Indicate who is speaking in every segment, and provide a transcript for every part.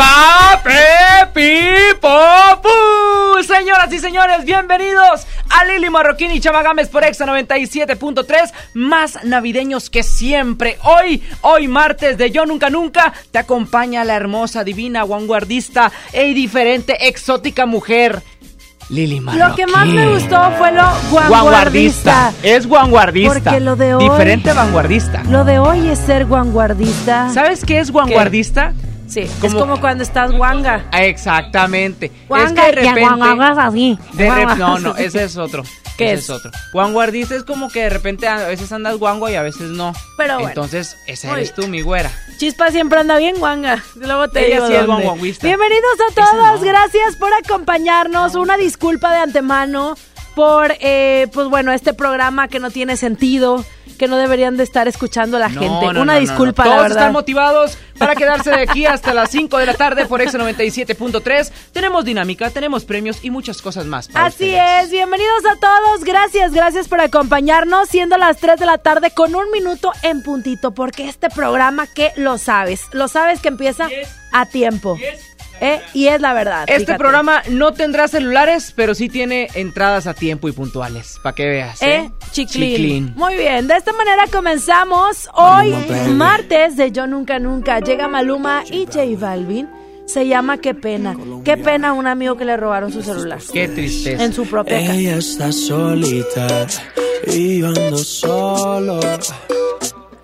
Speaker 1: Pape Popu. Señoras y señores, bienvenidos a Lili Marroquín y Chamagames por Exa 97.3, más navideños que siempre. Hoy, hoy martes de Yo Nunca Nunca, te acompaña la hermosa, divina, vanguardista e diferente, exótica mujer. Lili Marroquín.
Speaker 2: Lo que más me gustó fue lo vanguardista.
Speaker 1: Es vanguardista.
Speaker 2: Porque lo de hoy-
Speaker 1: Diferente vanguardista.
Speaker 2: Lo de hoy es ser vanguardista.
Speaker 1: ¿Sabes qué es vanguardista?
Speaker 2: Sí, es
Speaker 1: Como-
Speaker 2: cuando estás guanga.
Speaker 1: Exactamente.
Speaker 2: Guanga
Speaker 1: es que de
Speaker 2: y
Speaker 1: repente.
Speaker 2: así.
Speaker 1: De rep-
Speaker 2: Guanguangas
Speaker 1: no, no, ese es otro.
Speaker 2: ¿Qué
Speaker 1: ese
Speaker 2: es?
Speaker 1: otro. Vanguardista es como que de repente a veces andas guango y a veces no.
Speaker 2: Pero bueno.
Speaker 1: Entonces, esa eres tú, mi güera.
Speaker 2: Chispa siempre anda bien guanga. Luego te
Speaker 1: Ella
Speaker 2: digo
Speaker 1: sí
Speaker 2: dónde. Bienvenidos a todos.
Speaker 1: no.
Speaker 2: Gracias por acompañarnos. Una disculpa de antemano por, eh, pues bueno, este programa que no tiene sentido, que no deberían de estar escuchando la
Speaker 1: No,
Speaker 2: gente.
Speaker 1: no,
Speaker 2: Una
Speaker 1: no,
Speaker 2: disculpa, la
Speaker 1: Todos
Speaker 2: verdad.
Speaker 1: están motivados para quedarse de aquí hasta las 5 de la tarde por Exa 97.3. Tenemos dinámica, tenemos premios y muchas cosas más. para
Speaker 2: Así
Speaker 1: ustedes.
Speaker 2: es, bienvenidos a todos, gracias, gracias por acompañarnos, siendo las 3 de la tarde con un minuto en puntito, porque este programa que lo sabes, lo sabes que empieza a tiempo, ¿eh? y es la verdad.
Speaker 1: Este
Speaker 2: fíjate.
Speaker 1: programa no tendrá celulares, pero sí tiene entradas a tiempo y puntuales, para que veas. ¿eh?
Speaker 2: ¿Eh? Chiclín.
Speaker 1: Chiclín.
Speaker 2: Muy bien, de esta manera comenzamos hoy, martes de Yo Nunca Nunca. Llega Maluma y J Balvin. Se llama Qué pena. Qué pena un amigo que le robaron su celular.
Speaker 1: Qué tristeza.
Speaker 2: En su propia casa.
Speaker 3: Ella está solita y yo ando solo.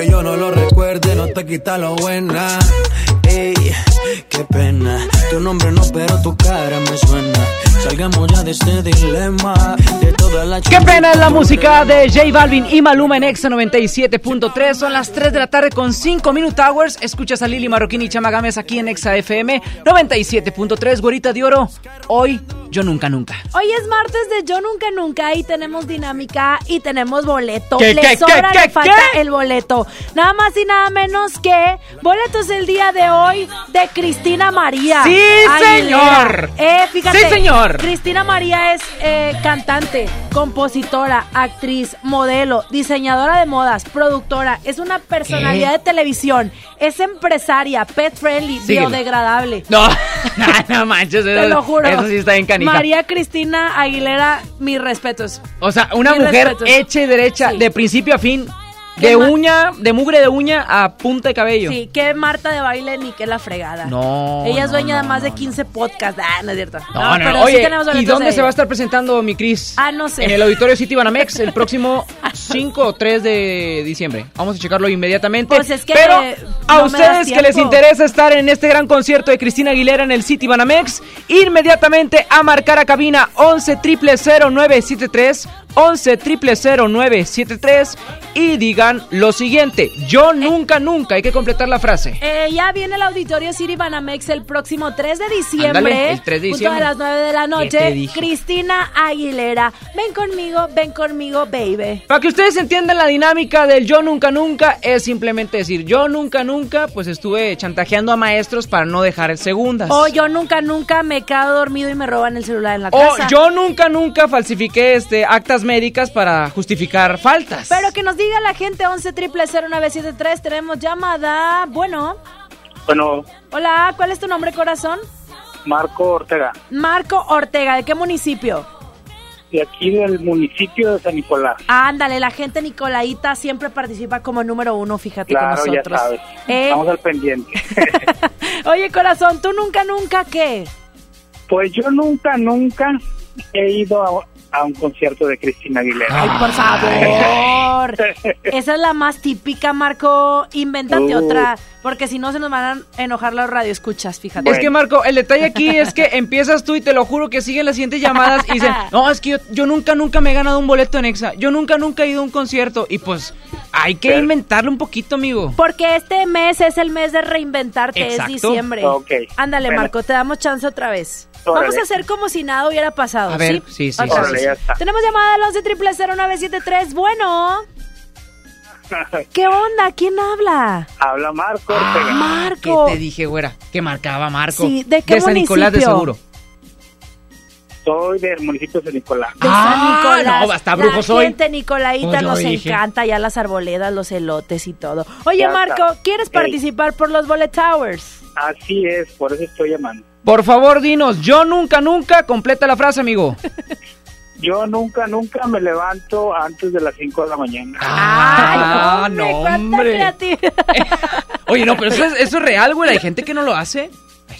Speaker 3: Que yo no lo recuerde, no te quita lo buena. Ey, qué pena. Tu nombre no, pero tu cara me suena. Salgamos ya de este dilema. De toda la
Speaker 1: Qué pena es la música de J Balvin y Maluma en Exa 97.3. Son las 3 de la tarde con 5 Minute Hours. Escuchas a Lili Marroquín y Chamagames aquí en Exa FM 97.3. Gorita de oro. Hoy, yo nunca, nunca.
Speaker 2: Hoy es martes de Yo Nunca Nunca y tenemos dinámica y tenemos boleto.
Speaker 1: ¿Qué,
Speaker 2: le
Speaker 1: qué,
Speaker 2: sobra,
Speaker 1: qué,
Speaker 2: le
Speaker 1: qué,
Speaker 2: falta
Speaker 1: qué?
Speaker 2: el boleto. Nada más y nada menos que boletos el día de hoy de Cristina María.
Speaker 1: ¡Sí,
Speaker 2: Aguilera.
Speaker 1: señor!
Speaker 2: Eh, fíjate.
Speaker 1: ¡Sí, señor!
Speaker 2: Cristina María es eh, cantante, compositora, actriz, modelo, diseñadora de modas, productora, es una personalidad
Speaker 1: ¿Qué?
Speaker 2: de televisión, es empresaria, pet friendly,
Speaker 1: Síguelo.
Speaker 2: biodegradable.
Speaker 1: No, no manches.
Speaker 2: Te
Speaker 1: eso-
Speaker 2: lo juro.
Speaker 1: Eso sí está bien canija.
Speaker 2: María Cristina Aguilera, mis respetos.
Speaker 1: O sea, una
Speaker 2: Mis
Speaker 1: mujer
Speaker 2: respetos.
Speaker 1: hecha y derecha,
Speaker 2: Sí.
Speaker 1: de principio a fin,
Speaker 2: ¿Qué
Speaker 1: de uña, de mugre de uña a punta de cabello.
Speaker 2: Sí, que Marta de baile ni que la fregada.
Speaker 1: No,
Speaker 2: Ella es
Speaker 1: no,
Speaker 2: dueña de
Speaker 1: no,
Speaker 2: más de
Speaker 1: no,
Speaker 2: 15 podcasts. Ah, no es cierto.
Speaker 1: No, no,
Speaker 2: pero
Speaker 1: no. Oye,
Speaker 2: sí tenemos
Speaker 1: ¿y dónde
Speaker 2: de
Speaker 1: se va a estar presentando mi Cris?
Speaker 2: Ah, no sé.
Speaker 1: En el Auditorio City Banamex el próximo 5 o 3 de diciembre. Vamos a checarlo inmediatamente.
Speaker 2: Pues es que
Speaker 1: Pero a ustedes que les interesa estar en este gran concierto de Cristina Aguilera en el City Banamex, inmediatamente a marcar a cabina 11 0973 11 0973 y digan lo siguiente, yo nunca, nunca, hay que completar la frase.
Speaker 2: Eh, ya viene el Auditorio City Banamex el próximo 3 de diciembre.
Speaker 1: El 3 de diciembre.
Speaker 2: a las 9 de la
Speaker 1: ¿Qué te
Speaker 2: noche. Cristina Aguilera. Ven conmigo, ven conmigo, baby.
Speaker 1: Para que ustedes entiendan la dinámica del yo nunca nunca, es simplemente decir, yo nunca nunca, pues estuve chantajeando a maestros para no dejar segundas.
Speaker 2: O yo nunca, nunca me quedo dormido y me roban el celular en la
Speaker 1: O
Speaker 2: casa.
Speaker 1: yo nunca nunca falsifiqué este actas médicas para justificar faltas.
Speaker 2: Pero que nos diga la gente 11 0973 Tenemos llamada. Bueno,
Speaker 4: Bueno,
Speaker 2: hola, ¿cuál es tu nombre, corazón?
Speaker 4: Marco Ortega,
Speaker 2: Marco Ortega, ¿de qué municipio?
Speaker 4: de aquí del municipio de San Nicolás.
Speaker 2: Ándale, la gente Nicolaita siempre participa como número uno, fíjate
Speaker 4: Claro,
Speaker 2: con
Speaker 4: ya
Speaker 2: nosotros.
Speaker 4: sabes.
Speaker 2: ¿Eh?
Speaker 4: Estamos al pendiente.
Speaker 2: Oye, corazón, ¿tú nunca, nunca qué?
Speaker 4: pues yo nunca, nunca he ido a, un concierto de Cristina Aguilera.
Speaker 2: Ay, por favor. Esa es la más típica, Marco. Invéntate
Speaker 4: Uh.
Speaker 2: otra, porque si no se nos van a enojar los radioescuchas, fíjate.
Speaker 1: Es que Marco, el detalle aquí es que empiezas tú y te lo juro que siguen las siguientes llamadas y dicen, no, es que yo, yo nunca, nunca me he ganado un boleto en Exa, yo nunca, nunca he ido a un concierto y pues hay que
Speaker 4: Pero-
Speaker 1: inventarlo un poquito, amigo.
Speaker 2: Porque este mes es el mes de reinventarte,
Speaker 1: Exacto.
Speaker 2: es diciembre.
Speaker 4: Ok.
Speaker 2: Ándale,
Speaker 4: Bueno.
Speaker 2: Marco, te damos chance otra vez.
Speaker 4: Órale.
Speaker 2: Vamos a hacer como si nada hubiera pasado,
Speaker 1: A ver,
Speaker 2: ¿sí?
Speaker 1: sí, sí,
Speaker 2: Otra
Speaker 1: sí,
Speaker 4: Órale,
Speaker 2: vez.
Speaker 4: ya está.
Speaker 2: Tenemos llamada al 11 0973 Bueno, ¿qué onda? ¿Quién habla?
Speaker 4: Habla Marco Ortega.
Speaker 2: Marco.
Speaker 1: ¿Qué te dije, güera? Que marcaba Marco.
Speaker 2: Sí, ¿de qué
Speaker 1: San Nicolás de
Speaker 2: municipio?
Speaker 1: seguro.
Speaker 4: Soy del municipio de San Nicolás.
Speaker 2: De
Speaker 1: Ah,
Speaker 2: San Nicolás.
Speaker 1: no, hasta brujo
Speaker 2: La
Speaker 1: soy.
Speaker 2: gente Nicolaita nos
Speaker 1: dije.
Speaker 2: encanta ya las arboledas, los elotes y todo. Oye,
Speaker 4: Ya
Speaker 2: Marco,
Speaker 4: está.
Speaker 2: ¿quieres
Speaker 4: Ey.
Speaker 2: participar por los Bullet Towers?
Speaker 4: Así es, por eso estoy llamando.
Speaker 1: Por favor, dinos, yo nunca, nunca, completa la frase, amigo.
Speaker 4: Yo nunca, nunca me levanto antes de las 5 de la mañana.
Speaker 1: Ah,
Speaker 2: Ay,
Speaker 1: no, hombre. Oye, no, pero eso es, eso es real, güey. Hay gente que no lo hace.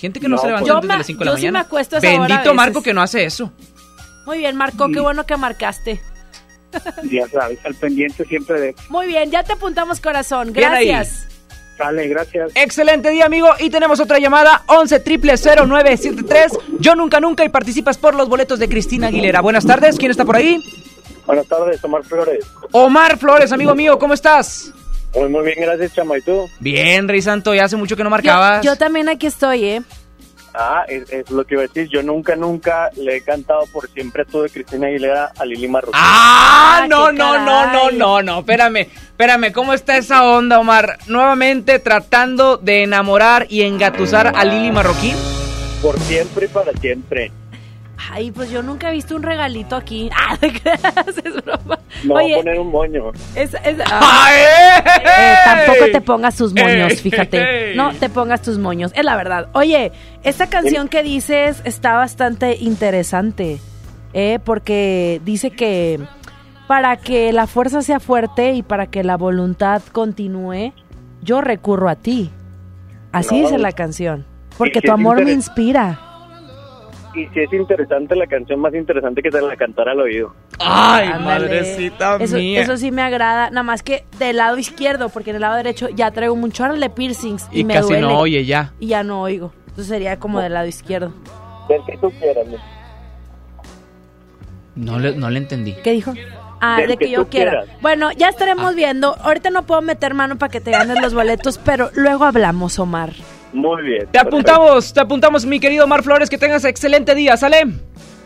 Speaker 1: Gente que no,
Speaker 4: No,
Speaker 1: se levanta
Speaker 4: pues-
Speaker 1: antes
Speaker 2: Yo
Speaker 1: de las 5 de la
Speaker 2: yo sí
Speaker 1: mañana.
Speaker 2: me acuesto a esa hora a
Speaker 1: Bendito. Marco que no hace eso.
Speaker 2: Muy bien, Marco,
Speaker 4: Mm.
Speaker 2: qué bueno que marcaste.
Speaker 4: Ya sabes, al pendiente siempre de...
Speaker 2: Muy bien, ya te apuntamos corazón. Gracias.
Speaker 4: Sale, gracias.
Speaker 1: Excelente día, amigo. Y tenemos otra llamada, 11 0973 Yo nunca, nunca y participas por los boletos de Cristina Aguilera. Buenas tardes, ¿quién está por ahí?
Speaker 5: Buenas tardes, Omar Flores.
Speaker 1: Omar Flores, amigo mío, ¿cómo estás?
Speaker 5: Muy, muy bien, gracias, Chama. ¿Y tú?
Speaker 1: Bien, Rey Santo, ya hace mucho que no
Speaker 2: Yo,
Speaker 1: marcabas.
Speaker 2: yo también aquí estoy, ¿eh?
Speaker 5: Ah, es, es lo que iba a decir. Yo nunca, nunca le he cantado por siempre tú de Cristina Aguilera a Lili Marroquín.
Speaker 1: Ah,
Speaker 2: Ah,
Speaker 1: no, no, no, no, no, no, espérame, espérame, ¿cómo está esa onda, Omar? Nuevamente tratando de enamorar y engatusar a Lili Marroquín.
Speaker 5: Por siempre y para siempre.
Speaker 2: Ay, pues yo nunca he visto un regalito aquí. Ah, ¿de qué haces broma?
Speaker 5: No voy a
Speaker 2: Oye,
Speaker 5: poner un moño.
Speaker 2: es, es- ah,
Speaker 1: ¡Ay!
Speaker 2: eh, tampoco te pongas tus moños,
Speaker 1: ¡Ey!
Speaker 2: fíjate. No te pongas tus moños, es la verdad. Oye, esta canción que dices está bastante interesante, ¿eh? Porque dice que para que la fuerza sea fuerte y para que la voluntad continúe, yo recurro a ti. Así
Speaker 5: No,
Speaker 2: dice la canción. Porque tu
Speaker 5: es
Speaker 2: amor me inspira.
Speaker 5: Y si es interesante la canción, más interesante que te la cantara al oído.
Speaker 1: ¡Ay,
Speaker 2: Ándale.
Speaker 1: madrecita
Speaker 2: eso,
Speaker 1: mía!
Speaker 2: Eso sí me agrada, nada más que del lado izquierdo, porque en el lado derecho ya traigo mucho de piercings y,
Speaker 1: y
Speaker 2: me
Speaker 1: casi
Speaker 2: duele.
Speaker 1: no oye ya.
Speaker 2: Y ya no oigo. Entonces sería como del lado izquierdo.
Speaker 5: Del que tú quieras.
Speaker 1: No le, no le entendí.
Speaker 2: ¿Qué dijo? Ah,
Speaker 5: Del
Speaker 2: de que,
Speaker 5: que
Speaker 2: yo quiera.
Speaker 5: quieras.
Speaker 2: Bueno, ya
Speaker 1: Ah.
Speaker 2: estaremos viendo. Ahorita no puedo meter mano para que te ganes los boletos, pero luego hablamos, Omar.
Speaker 5: Muy bien.
Speaker 1: Te apuntamos, te apuntamos, mi querido Omar Flores, que tengas excelente día, ¿sale?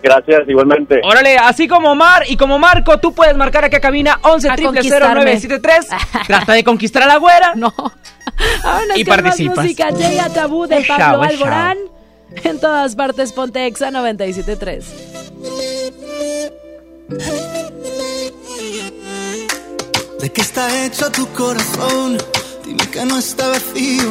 Speaker 5: Gracias, igualmente.
Speaker 1: Órale, así como Omar y como Marco, tú puedes marcar aquí a cabina 11
Speaker 2: A
Speaker 1: triple
Speaker 2: conquistarme.
Speaker 1: 0973. Trata de conquistar a la güera.
Speaker 2: No. Vámonos
Speaker 1: Y
Speaker 2: con más
Speaker 1: participas.
Speaker 2: música. Llega Tabú de Pablo
Speaker 1: esa.
Speaker 2: Alborán. En todas partes, ponte Exa 97.3.
Speaker 6: ¿De qué está hecho tu corazón? Dime que no está vacío.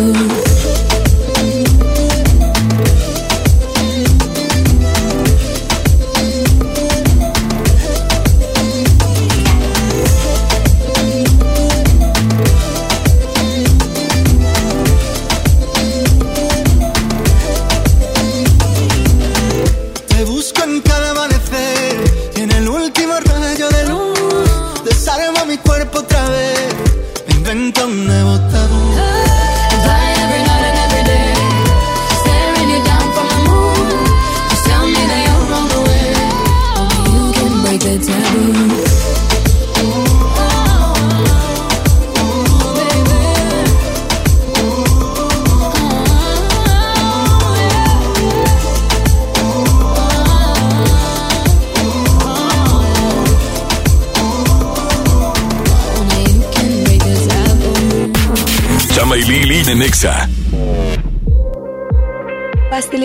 Speaker 7: the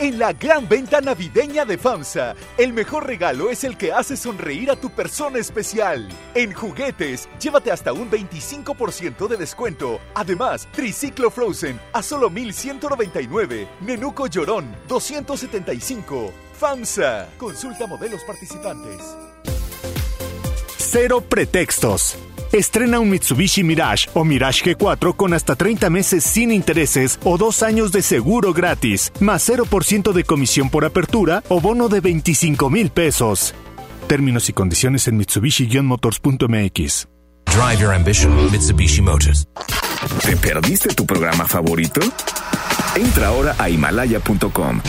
Speaker 8: En la gran venta navideña de FAMSA, el mejor regalo es el que hace sonreír a tu persona especial. En juguetes, llévate hasta un 25% de descuento. Además, Triciclo Frozen a solo 1199. Nenuco Llorón 275. FAMSA. Consulta modelos participantes.
Speaker 9: Cero pretextos. Estrena un Mitsubishi Mirage o Mirage G4 con hasta 30 meses sin intereses o dos años de seguro gratis, más 0% de comisión por apertura o bono de 25 mil pesos. Términos y condiciones en Mitsubishi-motors.mx.
Speaker 10: Drive your ambition, Mitsubishi Motors. ¿Te perdiste tu programa favorito? Entra ahora a himalaya.com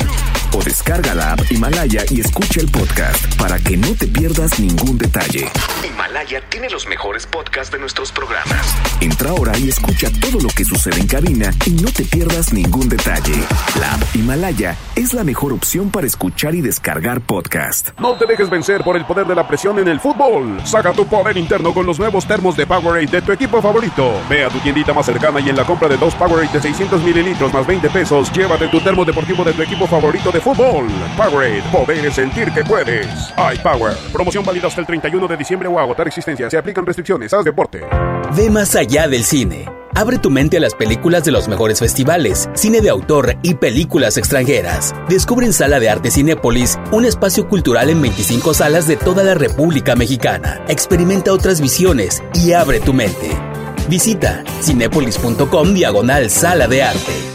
Speaker 10: o descarga la app Himalaya y escucha el podcast para que no te pierdas ningún detalle. Himalaya tiene los mejores podcasts de nuestros programas. Entra ahora y escucha todo lo que sucede en cabina y no te pierdas ningún detalle. La app Himalaya es la mejor opción para escuchar y descargar podcast.
Speaker 11: No te dejes vencer por el poder de la presión en el fútbol. Saca tu poder interno con los nuevos termos de Powerade de tu equipo favorito. Ve a tu tiendita más cercana y en la compra de dos Powerade de 600 mililitros más 20 pesos, llévate tu termo deportivo de tu equipo favorito de fútbol. Powerade, poder sentir que puedes. iPower, promoción válida hasta el 31 de diciembre o agotar existencia. Se aplican restricciones. Haz deporte.
Speaker 12: Ve más allá del cine. Abre tu mente a las películas de los mejores festivales, cine de autor y películas extranjeras. Descubre en Sala de Arte Cinépolis un espacio cultural en 25 salas de toda la República Mexicana. Experimenta otras visiones y abre tu mente. Visita cinépolis.com diagonal Sala de Arte.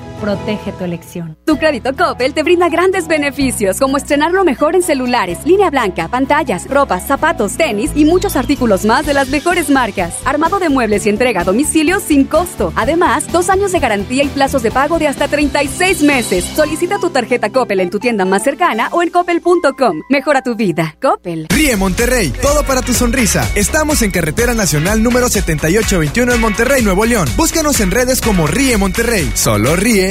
Speaker 13: protege tu elección.
Speaker 9: Tu crédito Coppel te brinda grandes beneficios como estrenar lo mejor en celulares, línea blanca, pantallas, ropas, zapatos, tenis y muchos artículos más de las mejores marcas. Armado de muebles y entrega a domicilio sin costo. Además, dos años de garantía y plazos de pago de hasta 36 meses. Solicita tu tarjeta Coppel en tu tienda más cercana o en coppel.com. Mejora tu vida. Coppel.
Speaker 14: Ríe Monterrey, todo para tu sonrisa. Estamos en Carretera Nacional número 7821 en Monterrey, Nuevo León. Búscanos en redes como Ríe Monterrey. Solo ríe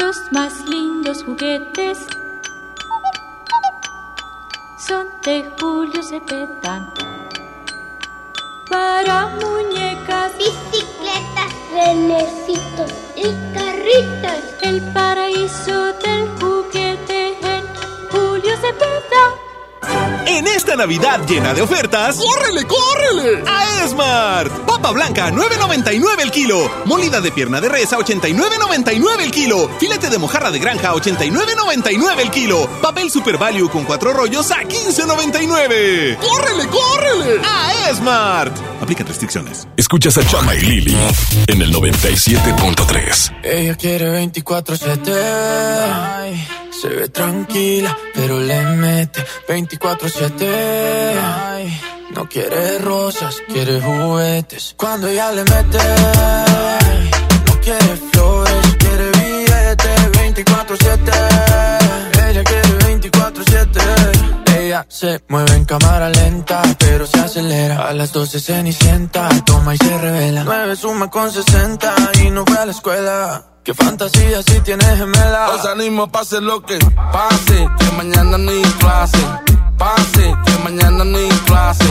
Speaker 15: Los más lindos juguetes son de Julio Cepeda. Para muñecas, bicicletas, renecitos y carritos. El
Speaker 16: Navidad llena de ofertas, ¡córrele, córrele! A Esmart. Papa blanca, 9.99 el kilo. Molida de pierna de res a 89.99 el kilo. Filete de mojarra de granja a 89.99 el kilo. Papel Super Value con cuatro rollos a 15.99. ¡Córrele, córrele! A Esmart. Aplica restricciones.
Speaker 17: Escuchas a Chama y Lili en el 97.3.
Speaker 18: Ella quiere 24-7. Se ve tranquila, pero le mete 24-7. Ay, No quiere rosas, quiere juguetes. Cuando ella le mete, no quiere flores, quiere billetes 24-7. Ella quiere 24-7. Ella se mueve en cámara lenta, pero se acelera. A las 12 cenicienta, toma y se revela. 9 suma con 60 y no fue a la escuela. Qué fantasía si tienes gemela.
Speaker 19: Os animo, pase lo que pase, que mañana ni clase. Pase, que mañana ni clase.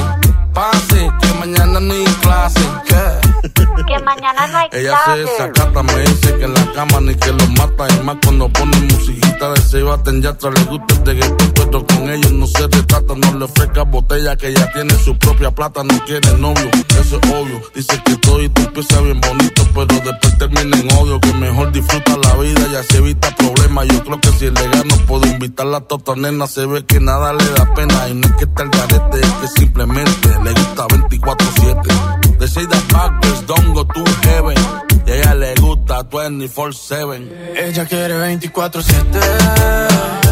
Speaker 19: Pase, que mañana ni clase. ¿Qué?
Speaker 15: Que mañana no hay
Speaker 19: Ella se desacata, me dice que en la cama ni que lo mata. Y más cuando pone musiquita de se baten ya atrás le gusta el reggaetón, pero con ellos no se retrata. No le ofrezca botella que ya tiene su propia plata. No quiere novio, eso es obvio. Dice que todo y tú empieza bien bonito, pero después termina en odio. Que mejor disfruta la vida y así evita problemas. Yo creo que si es legal no puedo invitarla a tota nena. Se ve que nada le da pena. Y no es que está el garete, es que simplemente le gusta 24-7. De say that backwards, don't go to heaven. Y a ella le gusta 24-7.
Speaker 18: Ella quiere 24-7.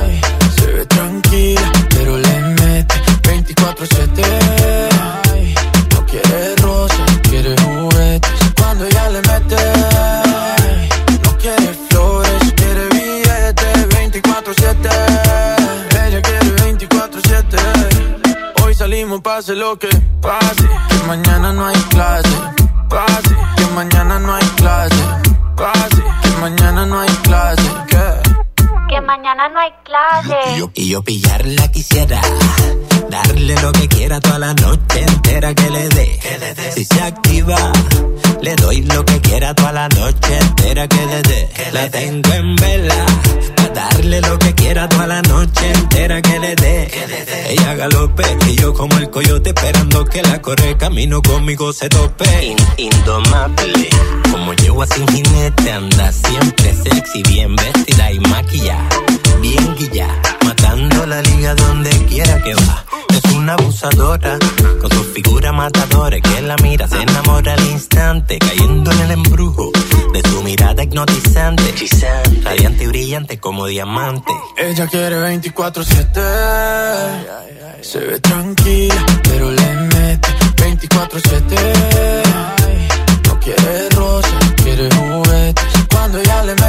Speaker 18: Ay, Se ve tranquila, pero le mete 24-7. Ay, No quiere rosas, quiere juguetes. Cuando ella pase lo que pase. Que mañana no hay clase. Pase. Que mañana no hay clase. Pase. Que mañana no hay clase. Que
Speaker 7: Que mañana no hay clase.
Speaker 20: Y yo pillarla quisiera. Darle lo que quiera toda la noche entera que le dé. Si se activa, le doy lo que quiera toda la noche entera que le dé. La tengo en vela. Pa' darle lo que quiera toda la noche entera que le dé. Ella galope y yo como el coyote esperando que la corre camino conmigo se tope. In- indomable. Como yegua sin jinete anda siempre sexy, bien vestida y maquillada. Bien guilla, matando la liga donde quiera que va. Es una abusadora, con su figura matadora que la mira, se enamora al instante, cayendo en el embrujo de su mirada hipnotizante. Radiante y brillante como diamante.
Speaker 18: Ella quiere 24-7. Se ve tranquila, pero le mete 24-7. No quiere rosas, quiere juguetes. Cuando ella le mete,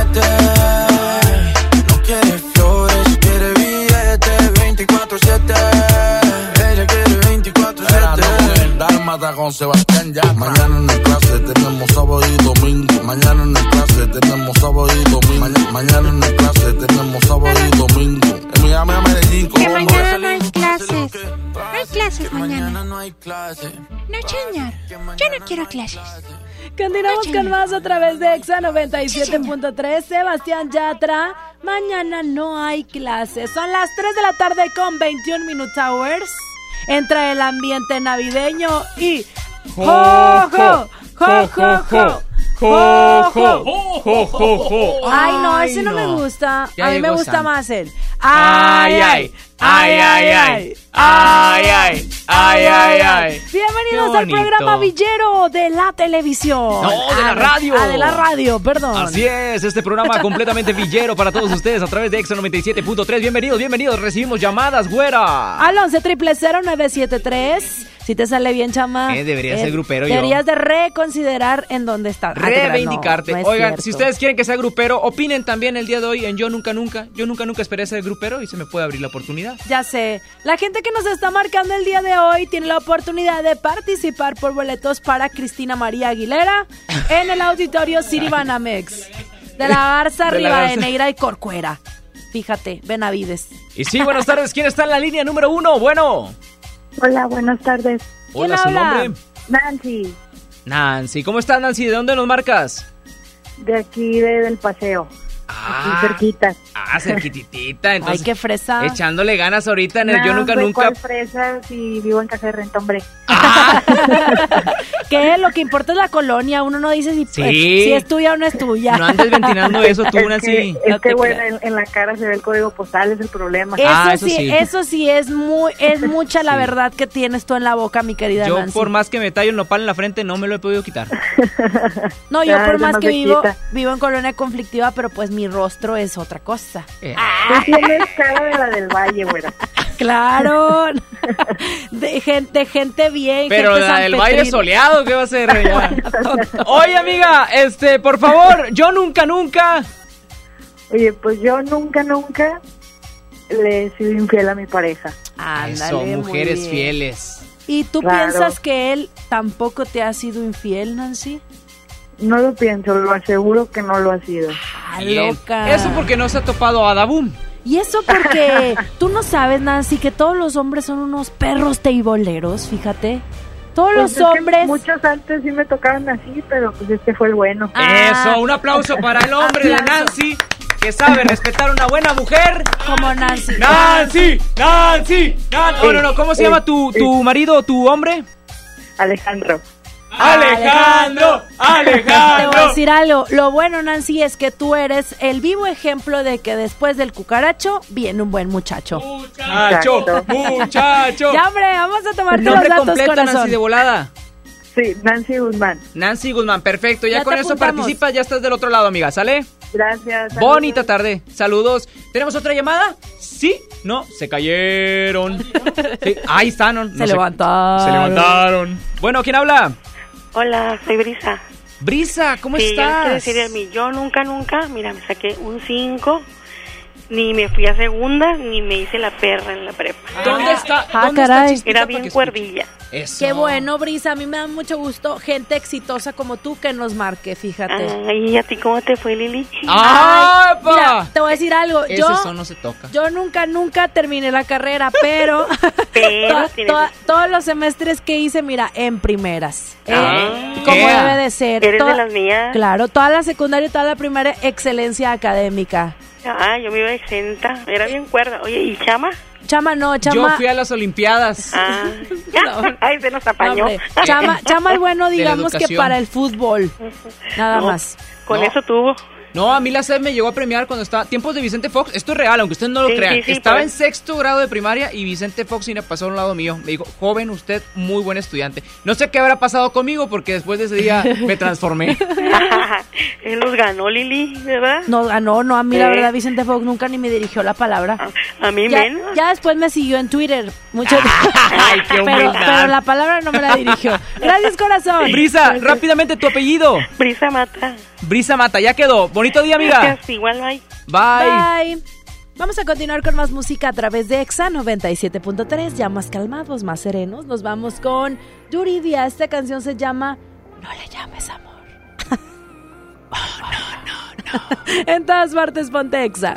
Speaker 18: 24-7.
Speaker 19: Dálmata con Sebastián ya. Mañana en el clase tenemos sábado y domingo. Mañana en el clase tenemos sábado y domingo. Maña- mañana en el clase tenemos sábado y domingo. En Miami a Medellín,
Speaker 7: Que mañana no hay clases. No hay clases mañana.
Speaker 18: No hay clase.
Speaker 7: No, señor. Yo no quiero clases.
Speaker 2: Continuamos con más a través de Exa 97.3. Sebastián Yatra. Mañana no hay clases. Son las 3 de la tarde con 21 Minute Hours. Entra el ambiente navideño y. ¡Jo, jo! ¡Jo, jo, jo! ¡Jo, jo! Ay, no, ese no me gusta.
Speaker 1: Ya
Speaker 2: A mí me gusta
Speaker 1: Santa.
Speaker 2: más él.
Speaker 1: Ay, ay, ay, ay, ay, ay, ay, ay, ay, ay.
Speaker 2: Bienvenidos al programa Villero de la televisión.
Speaker 1: No, de la
Speaker 2: Ah,
Speaker 1: radio.
Speaker 2: Ah, de la radio, perdón.
Speaker 1: Así es, este programa completamente villero para todos ustedes a través de Exa 97.3. Bienvenidos, bienvenidos. Recibimos llamadas, güera.
Speaker 2: Al 11 triple 0973. Si te sale bien, chama.
Speaker 1: Eh, debería ser grupero yo.
Speaker 2: Deberías de reconsiderar en dónde estás. Ah, no,
Speaker 1: Reivindicarte.
Speaker 2: no es
Speaker 1: Oigan,
Speaker 2: cierto.
Speaker 1: si ustedes quieren que sea grupero, opinen también el día de hoy en Yo Nunca Nunca. Yo Nunca Nunca esperé ser grupero y se me puede abrir la oportunidad.
Speaker 2: Ya sé. La gente que nos está marcando el día de hoy tiene la oportunidad de participar por boletos para Cristina María Aguilera en el auditorio City Banamex. De la Garza,
Speaker 1: De la
Speaker 2: Riva de
Speaker 1: Garza.
Speaker 2: Negra y Corcuera. Fíjate, Benavides.
Speaker 1: Y sí, buenas tardes. ¿Quién está en la línea número uno? Bueno.
Speaker 21: Hola, buenas tardes.
Speaker 1: Hola, su nombre.
Speaker 21: Nancy,
Speaker 1: Nancy. ¿Cómo estás, Nancy? ¿De dónde nos marcas?
Speaker 21: de aquí de- del paseo.
Speaker 1: Ah,
Speaker 21: aquí cerquita.
Speaker 1: Ah, cerquititita. Entonces,
Speaker 2: Ay, qué fresa.
Speaker 1: Echándole ganas ahorita en el Yo
Speaker 21: No,
Speaker 1: Nunca
Speaker 21: hombre,
Speaker 1: Nunca.
Speaker 21: ¿cuál fresa si vivo en casa de renta, hombre?
Speaker 2: Que lo que importa es la colonia. Uno no dice si,
Speaker 1: Sí.
Speaker 2: si es tuya o no es tuya.
Speaker 1: No andes ventilando eso tú,
Speaker 21: es que,
Speaker 1: Nancy.
Speaker 21: es
Speaker 2: No
Speaker 21: que bueno, en, en la cara se ve el código postal, es el problema.
Speaker 2: Eso,
Speaker 1: Ah, eso
Speaker 2: sí,
Speaker 1: sí.
Speaker 2: eso sí es muy, es mucha la
Speaker 1: Sí.
Speaker 2: verdad que tienes tú en la boca, mi querida
Speaker 1: Yo,
Speaker 2: Nancy.
Speaker 1: por más que me tallo el nopal en la frente, no me lo he podido quitar.
Speaker 2: No, yo
Speaker 21: Ah,
Speaker 2: por más
Speaker 21: no
Speaker 2: que vivo,
Speaker 21: quita.
Speaker 2: vivo en colonia conflictiva, pero pues mi rostro es otra cosa.
Speaker 1: Eh,
Speaker 21: Tú tienes cara de la del valle, güera.
Speaker 2: Claro, de gente, de gente bien.
Speaker 1: Pero
Speaker 2: gente
Speaker 1: la del baile soleado, ¿qué va a ser? Oye, amiga, este, por favor, yo nunca, nunca.
Speaker 21: Oye, pues yo nunca, nunca le he sido infiel a mi pareja.
Speaker 2: Ándale,
Speaker 1: Son
Speaker 2: muy
Speaker 1: mujeres
Speaker 2: bien.
Speaker 1: fieles.
Speaker 2: ¿Y tú
Speaker 21: Claro.
Speaker 2: piensas que él tampoco te ha sido infiel, Nancy?
Speaker 21: No lo pienso, lo aseguro que no lo ha sido.
Speaker 2: Ah, loca.
Speaker 1: Eso porque no se ha topado a Dabum.
Speaker 2: Y eso porque tú no sabes, Nancy, que todos los hombres son unos perros teiboleros, fíjate. Todos
Speaker 21: Pues
Speaker 2: los hombres...
Speaker 21: Muchos antes sí me tocaban así, pero pues este fue el bueno.
Speaker 2: Ah.
Speaker 1: Eso, un aplauso para el hombre de. Nancy, que sabe respetar a una buena mujer.
Speaker 2: Como Nancy.
Speaker 1: Nancy, Nancy, Nancy. No, no, no, ¿cómo se llama tu, tu marido, tu hombre?
Speaker 21: Alejandro.
Speaker 1: Alejandro,
Speaker 2: Te voy a
Speaker 1: Alejandro.
Speaker 2: decir algo. Lo bueno, Nancy, es que tú eres el vivo ejemplo de que después del cucaracho viene un buen muchacho.
Speaker 1: Muchacho, muchacho.
Speaker 2: Ya, hombre, vamos a tomarte los
Speaker 1: Nombre
Speaker 2: datos,
Speaker 1: completo,
Speaker 2: corazón.
Speaker 1: Nancy, de volada.
Speaker 21: Sí, Nancy Guzmán.
Speaker 1: Nancy Guzmán, perfecto. Ya,
Speaker 2: Ya
Speaker 1: con eso
Speaker 2: apuntamos.
Speaker 1: participas, ya estás del otro lado, amiga, ¿sale?
Speaker 21: Gracias.
Speaker 1: Bonita tarde, saludos. ¿Tenemos otra llamada? Sí, no, se cayeron. Sí, ahí están. no, no
Speaker 2: Se levantaron.
Speaker 1: Se levantaron. Bueno, ¿quién habla?
Speaker 22: Hola, soy Brisa.
Speaker 1: Brisa, ¿cómo
Speaker 22: sí, yo
Speaker 1: estás?
Speaker 22: quiero decirle a mí, yo nunca, nunca, mira, me saqué un 5 Ni me fui a segunda, ni me hice la perra en la prepa.
Speaker 1: ¿Dónde está?
Speaker 2: Ah,
Speaker 1: ¿Dónde está
Speaker 2: caray.
Speaker 1: Chispita
Speaker 22: Era bien cuerdilla.
Speaker 1: Eso.
Speaker 2: Qué bueno, Brisa. A mí me da mucho gusto gente exitosa como tú que nos marque, fíjate.
Speaker 22: Ay, ¿y a ti cómo te fue, Lili?
Speaker 1: ¡Ah,
Speaker 2: Ay, mira, te voy a decir algo.
Speaker 1: Ese
Speaker 2: Yo,
Speaker 1: son no se toca.
Speaker 2: yo nunca, nunca terminé la carrera, pero,
Speaker 22: Pero
Speaker 2: to-
Speaker 22: tienes-
Speaker 2: to- todos los semestres que hice, mira, en primeras. Eh,
Speaker 22: Ah,
Speaker 2: como
Speaker 22: ¿qué?
Speaker 2: debe de ser.
Speaker 22: Eres de las mías.
Speaker 2: Claro, toda la secundaria y toda la primaria, excelencia académica.
Speaker 22: Ah, yo me iba exenta. Era bien cuerda. Oye, ¿y Chama?
Speaker 2: Chama no,
Speaker 1: Yo
Speaker 2: Chama.
Speaker 1: fui a las Olimpiadas.
Speaker 22: Ah, ay, se nos
Speaker 2: no,
Speaker 22: apañó.
Speaker 2: hombre, Chama, Chama el bueno, digamos que para el fútbol. Nada
Speaker 22: No,
Speaker 2: más.
Speaker 22: Con
Speaker 1: No.
Speaker 22: eso tuvo.
Speaker 1: No, a mí la SED me llegó a premiar cuando estaba. Tiempos de Vicente Fox. Esto es real, aunque ustedes no lo
Speaker 22: Sí,
Speaker 1: crean.
Speaker 22: sí, sí,
Speaker 1: estaba en sexto grado de primaria y Vicente Fox pasó a un lado mío. Me dijo, joven, usted muy buen estudiante. No sé qué habrá pasado conmigo porque después de ese día me transformé.
Speaker 22: Él los ganó, Lili, ¿verdad?
Speaker 2: No ganó, no, a mí la verdad Vicente Fox nunca ni me dirigió la palabra.
Speaker 22: A mí
Speaker 2: ya,
Speaker 22: menos.
Speaker 2: ya después me siguió en Twitter. Mucho
Speaker 1: Ay, qué
Speaker 2: pero, pero la palabra no me la dirigió. Gracias, corazón.
Speaker 1: Brisa, rápidamente tu apellido.
Speaker 22: Brisa mata.
Speaker 1: Brisa Mata, ya quedó. Bonito día, amiga.
Speaker 22: Gracias, igual, bye.
Speaker 1: Bye.
Speaker 2: Bye. Vamos a continuar con más música a través de EXA 97.3, ya más calmados, más serenos. Nos vamos con Yuridia. Esta canción se llama No le llames amor. en todas partes ponte EXA.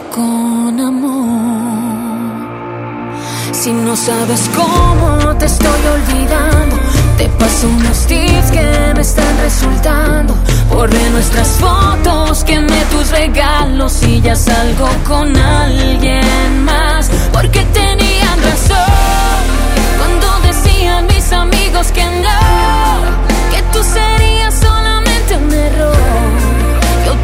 Speaker 7: con amor. Si no sabes cómo te estoy olvidando, te paso unos tips que me están resultando. Borré nuestras fotos, quemé tus regalos y ya salgo con alguien más. Porque tenían razón cuando decían mis amigos que no, que tú serías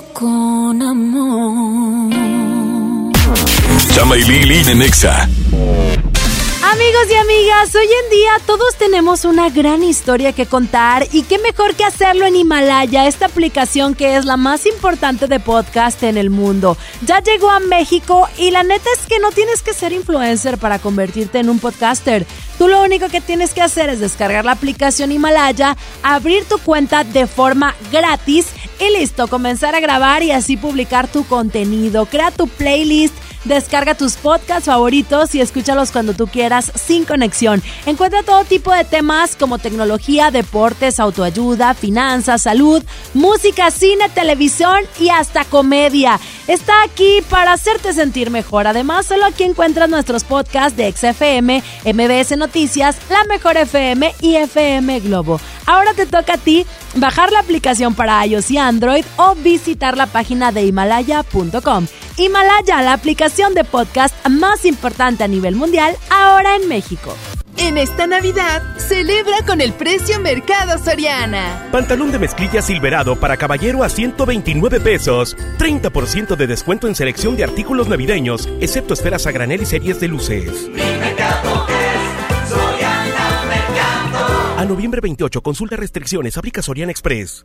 Speaker 7: con amor.
Speaker 23: Chama y Lili en Nexa.
Speaker 2: Amigos y amigas, hoy en día todos tenemos una gran historia que contar y qué mejor que hacerlo en Himalaya, esta aplicación que es la más importante de podcast en el mundo. Ya llegó a México y la neta es que no tienes que ser influencer para convertirte en un podcaster. Tú lo único que tienes que hacer es descargar la aplicación Himalaya, abrir tu cuenta de forma gratis y listo, comenzar a grabar y así publicar tu contenido. Crea tu playlist Descarga tus podcasts favoritos y escúchalos cuando tú quieras sin conexión. Encuentra todo tipo de temas como tecnología, deportes, autoayuda, finanzas, salud, música, cine, televisión y hasta comedia. Está aquí para hacerte sentir mejor. Además, solo aquí encuentras nuestros podcasts de XFM, MBS Noticias, La Mejor FM y FM Globo. Ahora te toca a ti bajar la aplicación para iOS y Android o visitar la página de himalaya.com. Himalaya, la aplicación de podcast más importante a nivel mundial, ahora en México.
Speaker 24: En esta Navidad, celebra con el precio Mercado Soriana.
Speaker 25: Pantalón de mezclilla silverado para caballero a 129 pesos. 30% de descuento en selección de artículos navideños, excepto esferas a granel y series de luces. A noviembre 28, consulta restricciones, aplica Soriana Express.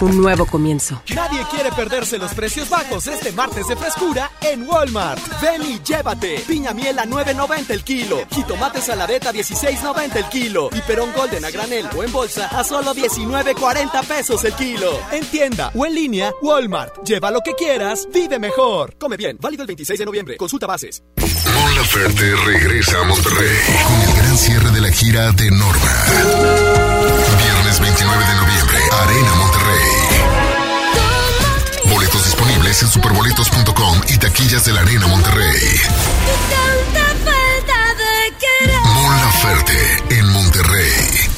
Speaker 26: un nuevo comienzo.
Speaker 27: Nadie quiere perderse los precios bajos este martes de frescura en Walmart. Ven y llévate. Piña miel a 9.90 el kilo. Jitomate saladeta a 16.90 el kilo. Y perón golden a granel o en bolsa a solo 19.40 pesos el kilo. En tienda o en línea, Walmart. Lleva lo que quieras, vive mejor. Come bien. Válido el 26 de noviembre. Consulta bases.
Speaker 28: Mon Laferte regresa a Monterrey con el gran cierre de la gira de Norma. Viernes 29 de noviembre, Arena Monterrey. Boletos disponibles en superboletos.com y taquillas de la Arena Monterrey. Mon Laferte en Monterrey.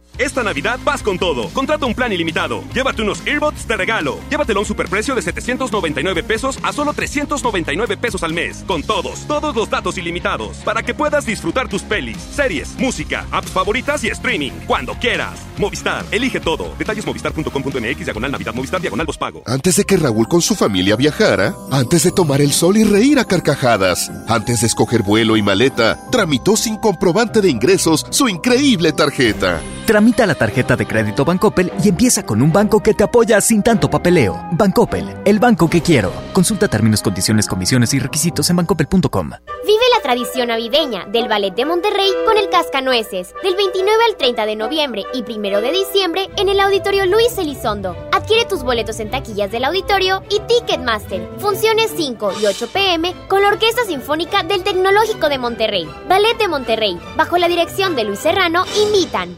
Speaker 25: Esta Navidad vas con todo. Contrata un plan ilimitado. Llévate unos earbuds de regalo. Llévatelo a un superprecio de 799 pesos a solo 399 pesos al mes. Con todos, todos los datos ilimitados. Para que puedas disfrutar tus pelis, series, música, apps favoritas y streaming. Cuando quieras. Movistar, elige todo. Detalles movistar.com.mx, diagonal Navidad, Movistar, diagonal pago.
Speaker 29: Antes de que Raúl con su familia viajara, antes de tomar el sol y reír a carcajadas, antes de escoger vuelo y maleta, tramitó sin comprobante de ingresos su increíble tarjeta.
Speaker 30: Tramita la tarjeta de crédito Bancoppel y empieza con un banco que te apoya sin tanto papeleo. Bancoppel, el banco que quiero. Consulta términos, condiciones, comisiones y requisitos en bancoppel.com.
Speaker 31: Vive la tradición navideña del Ballet de Monterrey con el Cascanueces, del 29 al 30 de noviembre y 1 de diciembre en el Auditorio Luis Elizondo. Adquiere tus boletos en taquillas del auditorio y Ticketmaster. Funciones 5 y 8 pm con la Orquesta Sinfónica del Tecnológico de Monterrey. Ballet de Monterrey, bajo la dirección de Luis Serrano, invitan.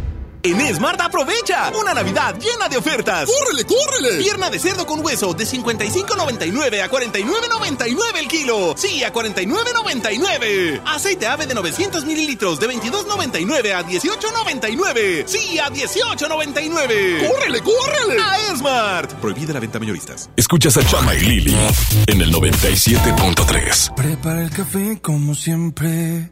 Speaker 16: En Smart aprovecha una Navidad llena de ofertas.
Speaker 28: ¡Córrele, córrele!
Speaker 16: Pierna de cerdo con hueso de 55.99 a 49.99 el kilo. Sí, a 49.99. Aceite ave de 900 mililitros de 22.99 a 18.99. Sí, a 18.99.
Speaker 28: ¡Córrele, córrele!
Speaker 16: A Smart. Prohibida la venta mayoristas.
Speaker 17: Escuchas a Chama y Lili en el 97.3.
Speaker 3: Prepara el café como siempre.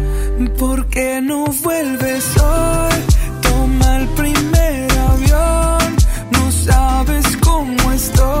Speaker 3: ¿Por qué no vuelves hoy? Toma el primer avión. No sabes cómo estoy,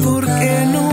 Speaker 32: ¿Por qué no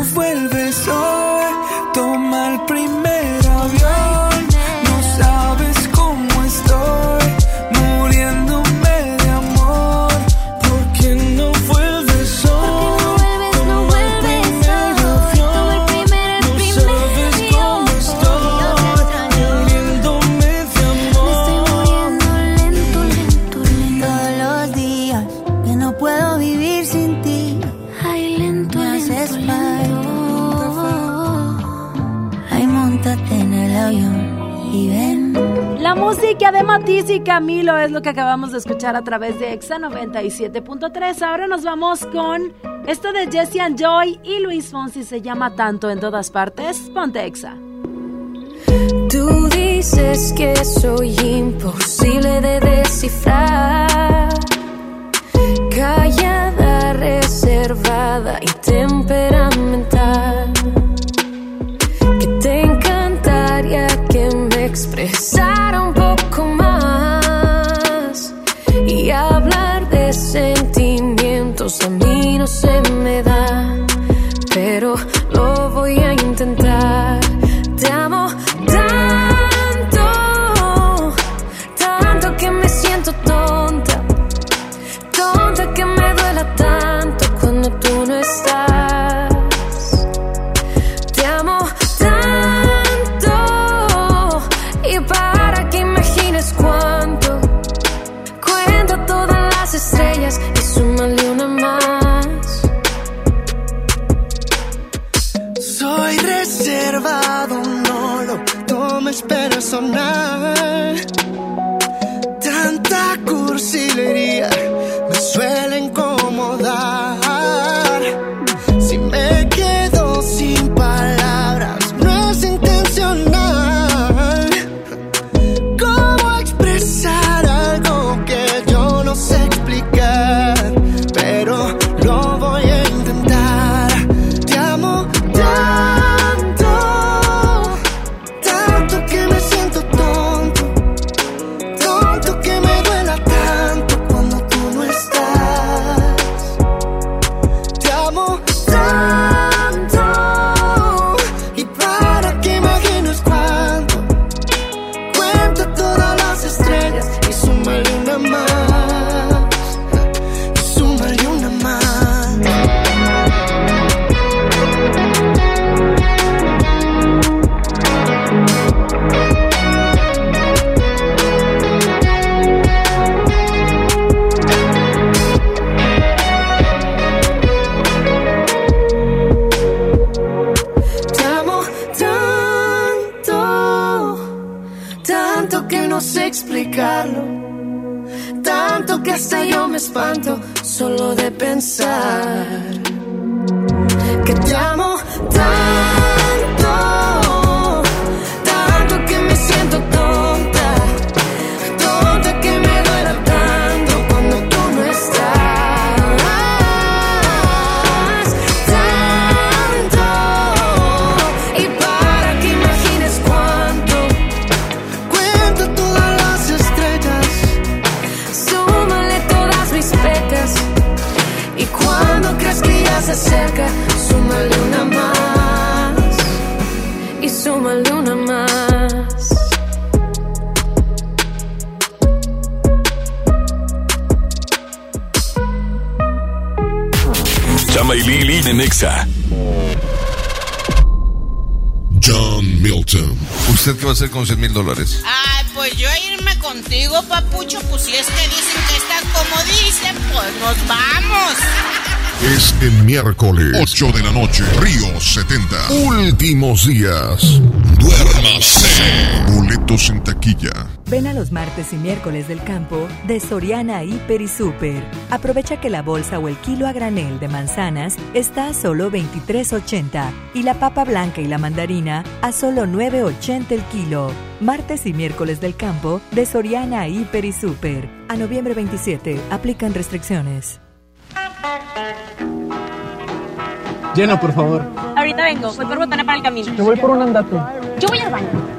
Speaker 3: y
Speaker 2: Camilo es lo que acabamos de escuchar a través de Exa 97.3. Ahora nos vamos con esto de Jesse and Joy y Luis Fonsi se llama tanto en todas partes. Ponte Exa.
Speaker 7: Tú dices que soy imposible de descifrar. Callada, reservada y temperamental. Que te encantaría que me expresara un poco más. Sentimientos a mí no se me da. Pero
Speaker 33: hacer con 100 mil dólares?
Speaker 34: Ay, pues yo irme contigo, papucho, pues si es que dicen que está como dicen, pues nos vamos.
Speaker 28: Es el miércoles, 8 de la noche, Río 70. Últimos días. Duérmase. Boletos en taquilla.
Speaker 35: Ven a los martes y miércoles del campo de Soriana Hiper y Super. Aprovecha que la bolsa o el kilo a granel de manzanas está a solo 23.80 y la papa blanca y la mandarina a solo 9.80 el kilo. Martes y miércoles del campo de Soriana Hiper y Super. A noviembre 27 aplican restricciones.
Speaker 36: Lleno, por favor.
Speaker 37: Ahorita vengo, voy por botana para el camino.
Speaker 36: Te voy por un andate.
Speaker 37: Yo voy al baño.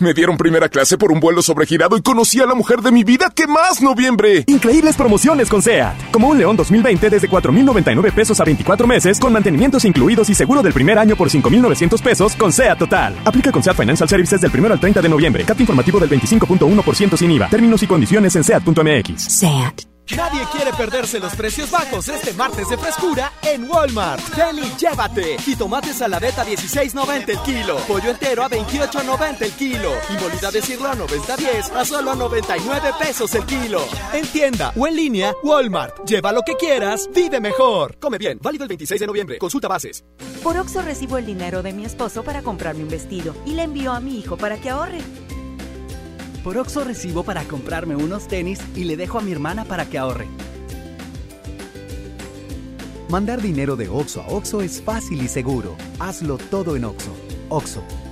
Speaker 11: Me dieron primera clase por un vuelo sobregirado y conocí a la mujer de mi vida. ¿Qué más, noviembre?
Speaker 38: Increíbles promociones con SEAT. Como un León 2020 desde 4,099 pesos a 24 meses, con mantenimientos incluidos y seguro del primer año por 5,900 pesos con SEAT Total. Aplica con SEAT Financial Services del 1 al 30 de noviembre. CAT informativo del 25.1% sin IVA. Términos y condiciones en SEAT.mx.
Speaker 39: SEAT.
Speaker 40: Nadie quiere perderse los precios bajos este martes de frescura en Walmart. Ven y llévate. Jitomate saladeta 16.90 el kilo. Pollo entero a 28.90 el kilo. Y molida de cirlo a 90.10 a solo 99 pesos el kilo. En tienda o en línea, Walmart. Lleva lo que quieras, vive mejor. Come bien. Válido el 26 de noviembre. Consulta bases.
Speaker 41: Por Oxo recibo el dinero de mi esposo para comprarme un vestido y le envío a mi hijo para que ahorre.
Speaker 42: Por Oxo recibo para comprarme unos tenis y le dejo a mi hermana para que ahorre.
Speaker 43: Mandar dinero de Oxo a Oxo es fácil y seguro. Hazlo todo en Oxo. Oxo,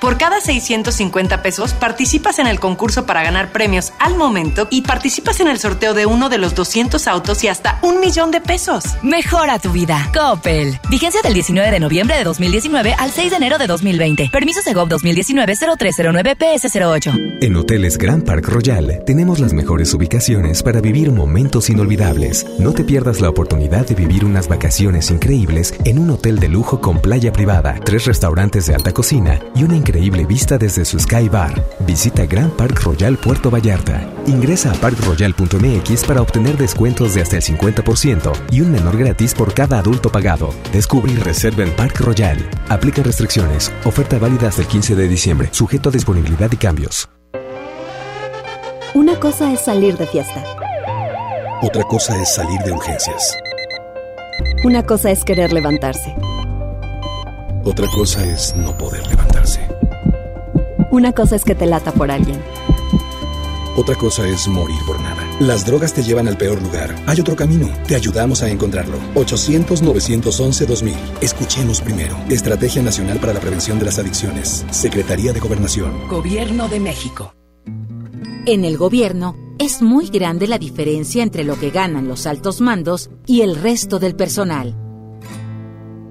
Speaker 31: Por cada 650 pesos participas en el concurso para ganar premios al momento y participas en el sorteo de uno de los 200 autos y hasta un millón de pesos.
Speaker 44: Mejora tu vida. Coppel. Vigencia del 19 de noviembre de 2019 al 6 de enero de 2020. Permiso Segov 2019-0309-PS08.
Speaker 45: En Hoteles Grand Park Royal tenemos las mejores ubicaciones para vivir momentos inolvidables. No te pierdas la oportunidad de vivir unas vacaciones increíbles en un hotel de lujo con playa privada, tres restaurantes de alta cocina y una increíble vista desde su Sky Bar. Visita Grand Park Royal Puerto Vallarta. Ingresa a parkroyal.mx para obtener descuentos de hasta el 50% y un menor gratis por cada adulto pagado. Descubre y reserva en Park Royal. Aplica restricciones. Oferta válida hasta el 15 de diciembre. Sujeto a disponibilidad y cambios.
Speaker 46: Una cosa es salir de fiesta.
Speaker 47: Otra cosa es salir de urgencias.
Speaker 46: Una cosa es querer levantarse.
Speaker 47: Otra cosa es no poder levantarse.
Speaker 46: Una cosa es que te lata por alguien.
Speaker 47: Otra cosa es morir por nada. Las drogas te llevan al peor lugar. Hay otro camino. Te ayudamos a encontrarlo. 800-911-2000. Escuchemos primero. Estrategia Nacional para la Prevención de las Adicciones. Secretaría de Gobernación.
Speaker 48: Gobierno de México.
Speaker 46: En el gobierno,
Speaker 44: es muy grande la diferencia entre lo que ganan los altos mandos y el resto del personal.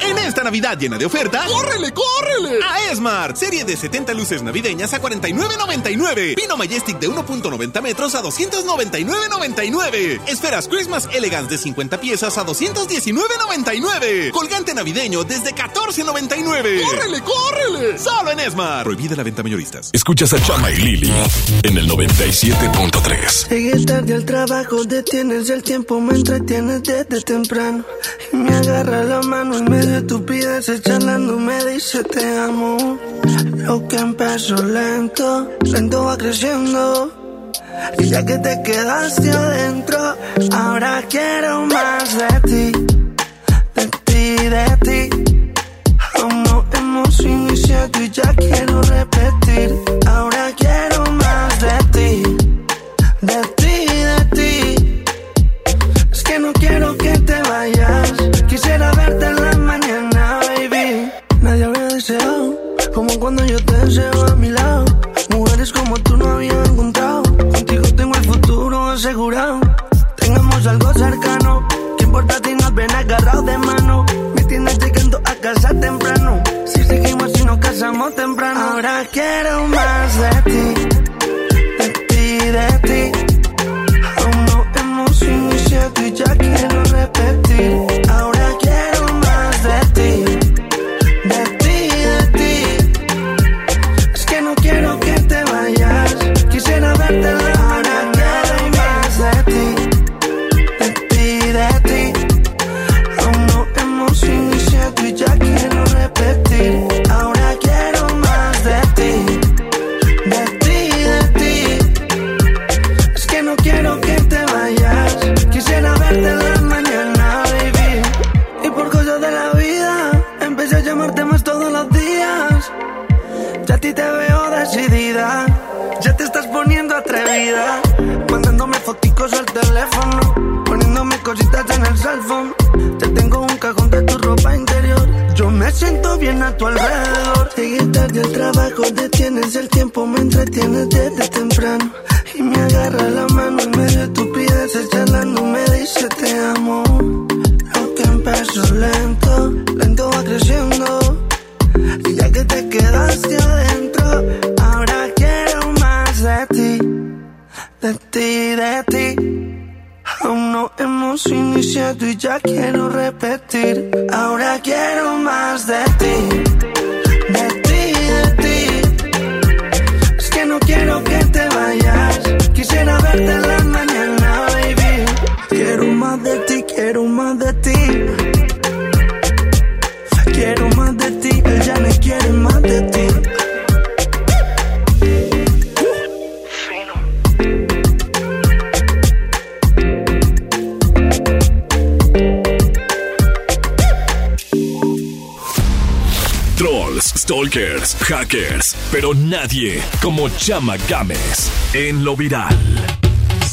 Speaker 16: En esta Navidad llena de ofertas, ¡córrele, córrele! A Esmart, serie de 70 luces navideñas a 49.99. Pino Majestic de 1.90 metros a 299.99. Esferas Christmas Elegance de 50 piezas a 219.99. Colgante navideño desde 14.99. ¡Córrele, córrele! Solo en Esmart. Prohibida la venta mayoristas.
Speaker 17: Escuchas a Chama y Lili en el 97.3.
Speaker 49: Llegué tarde al trabajo, detienes el tiempo, me entretienes desde temprano. Y me agarra la mano y me de estupideces charlando me dice te amo. Lo que empezó lento, lento va creciendo. Y ya que te quedaste adentro, ahora quiero más de ti, de ti, de ti. Aún no hemos iniciado y ya quiero repetir. Ahora quiero más de ti,
Speaker 17: Chama Games en lo viral.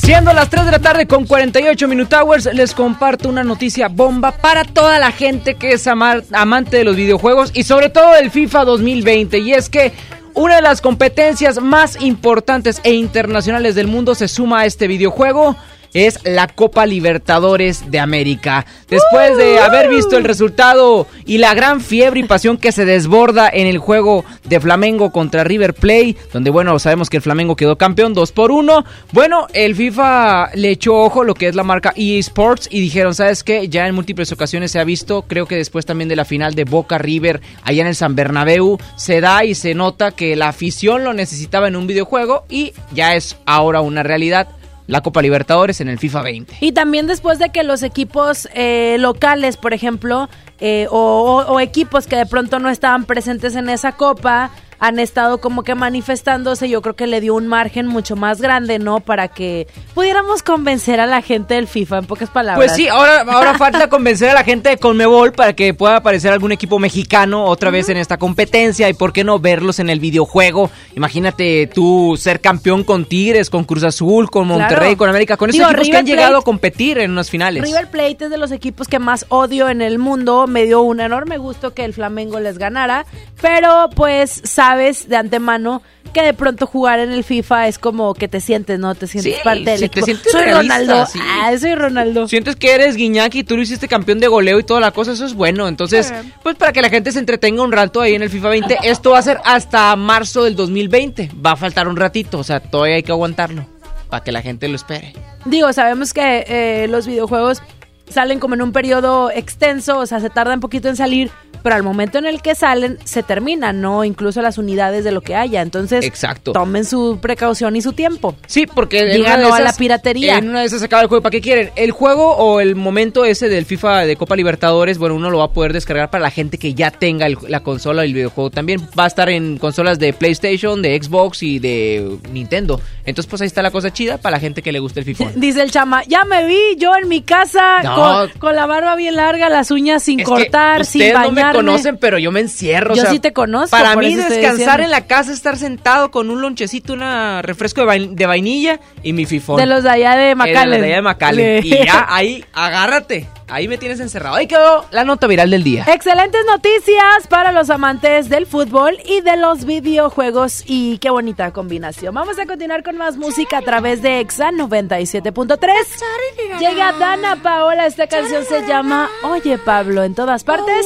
Speaker 1: Siendo las 3 de la tarde con 48 Minute Hours, les comparto una noticia bomba para toda la gente que es amar- amante de los videojuegos y sobre todo del FIFA 2020. Y es que una de las competencias más importantes e internacionales del mundo se suma a este videojuego. Es la Copa Libertadores de América. Después de haber visto el resultado y la gran fiebre y pasión que se desborda en el juego de Flamengo contra River Plate, donde bueno, sabemos que el Flamengo quedó campeón 2 por 1. Bueno, el FIFA le echó ojo lo que es la marca EA Sports y dijeron, ¿sabes qué? Ya en múltiples ocasiones se ha visto, creo que después también de la final de Boca River allá en el San Bernabéu, se da y se nota que la afición lo necesitaba en un videojuego y ya es ahora una realidad. La Copa Libertadores en el FIFA 20.
Speaker 2: Y también después de que los equipos eh, locales, por ejemplo, eh, o, o- o equipos que de pronto no estaban presentes en esa copa, han estado como que manifestándose, yo creo que le dio un margen mucho más grande, ¿no? Para que pudiéramos convencer a la gente del FIFA, en pocas palabras.
Speaker 1: Pues sí, ahora, ahora falta convencer a la gente de Conmebol para que pueda aparecer algún equipo mexicano otra vez en esta competencia y por qué no verlos en el videojuego. Imagínate tú ser campeón con Tigres, con Cruz Azul, con Monterrey,
Speaker 2: Claro.
Speaker 1: con América, con esos equipos que han llegado a competir en unas finales.
Speaker 2: River Plate es de los equipos que más odio en el mundo. Me dio un enorme gusto que el Flamengo les ganara. Pero pues sabes de antemano que de pronto jugar en el FIFA es como que te sientes, ¿no? Te sientes
Speaker 1: Sí,
Speaker 2: parte del
Speaker 1: te
Speaker 2: equipo.
Speaker 1: sientes
Speaker 2: soy
Speaker 1: realista,
Speaker 2: Ronaldo.
Speaker 1: sí.
Speaker 2: Ah, soy Ronaldo.
Speaker 1: Sientes que eres Guiñac y tú lo hiciste campeón de goleo y toda la cosa, eso es bueno. Entonces, pues para que la gente se entretenga un rato ahí en el FIFA 20, esto va a ser hasta marzo del 2020. Va a faltar un ratito, o sea, todavía hay que aguantarlo para que la gente lo espere.
Speaker 2: Digo, sabemos que eh, los videojuegos salen como en un periodo extenso, o sea, se tarda un poquito en salir, pero al momento en el que salen, se terminan, ¿no? Incluso las unidades de lo que haya. Entonces,
Speaker 1: Exacto.
Speaker 2: tomen su precaución y su tiempo.
Speaker 1: Sí, porque
Speaker 2: Digan no a la piratería.
Speaker 1: En una de esas se acaba el juego. ¿Para qué quieren? El juego o el momento ese del FIFA de Copa Libertadores, bueno, uno lo va a poder descargar para la gente que ya tenga el- la consola y el videojuego. También va a estar en consolas de PlayStation, de Xbox y de Nintendo. Entonces, pues ahí está la cosa chida para la gente que le gusta el FIFA.
Speaker 2: Dice el chama, ya me vi yo en mi casa
Speaker 1: No.
Speaker 2: con, con la barba bien larga, las uñas sin
Speaker 1: Es
Speaker 2: cortar, sin
Speaker 1: no me conocen, pero yo me encierro. o
Speaker 2: Yo
Speaker 1: sea,
Speaker 2: sí te conozco,
Speaker 1: Para mí, descansar en la casa, estar sentado con un lonchecito, una refresco de, vain- de vainilla y mi fifón.
Speaker 2: De los de allá de
Speaker 1: Eh,
Speaker 2: Macalen.
Speaker 1: de los de allá de Macalen. Y ya, ahí, agárrate. Ahí me tienes encerrado. Ahí quedó la nota viral del día.
Speaker 2: Excelentes noticias para los amantes del fútbol y de los videojuegos y qué bonita combinación. Vamos a continuar con más música a través de Exa 97.3. Llega Dana Paola, esta canción se llama Oye Pablo en todas partes.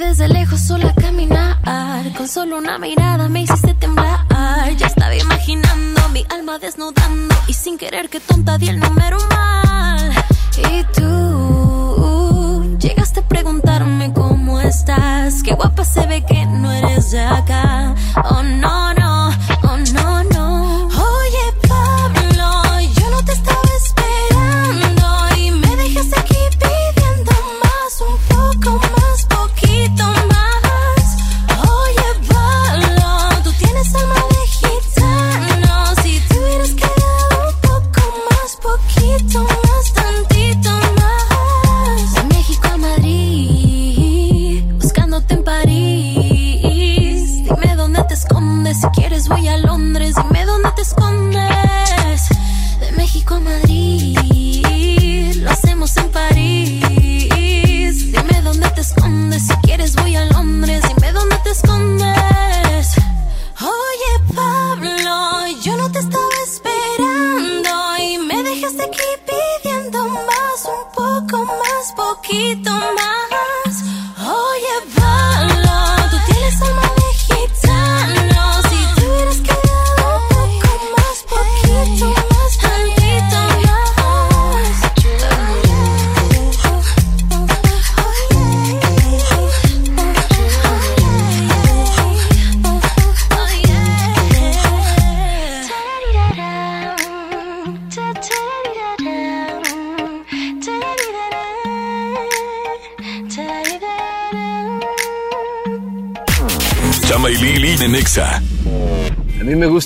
Speaker 7: desde lejos sola caminar. Con solo una mirada me hiciste temblar. Ya estaba imaginando mi alma desnudando. Y sin querer que tonta di el número mal. Y tú llegaste a preguntarme cómo estás. Qué guapa se ve que no eres de acá. Oh no, no,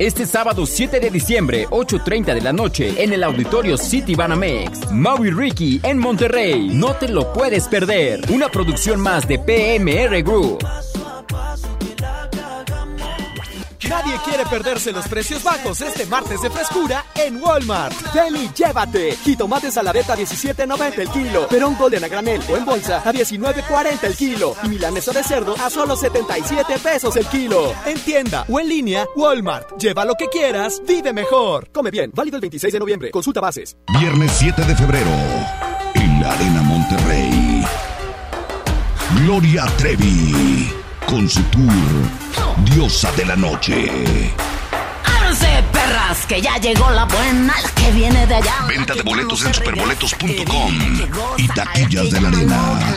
Speaker 50: Este sábado 7 de diciembre, 8.30 de la noche, en el auditorio City Banamex. Maui Ricky en Monterrey. No te lo puedes perder. Una producción más de PMR Group.
Speaker 40: Nadie quiere perderse los precios bajos este martes de frescura en Walmart. Ven y llévate. Jitomates a la beta 17.90 el kilo. Perón golden a granel o en bolsa a 19.40 el kilo. Y milanesa de cerdo a solo 77 pesos el kilo. En tienda o en línea, Walmart. Lleva lo que quieras, vive mejor. Come bien. Válido el 26 de noviembre. Consulta bases.
Speaker 51: Viernes 7 de febrero. En la Arena Monterrey. Gloria Trevi. Con su tour Diosa de la Noche.
Speaker 52: ¡Ábranse, perras! Que ya llegó la buena, la que viene de allá.
Speaker 51: Venta de boletos en superboletos.com y taquillas de la arena.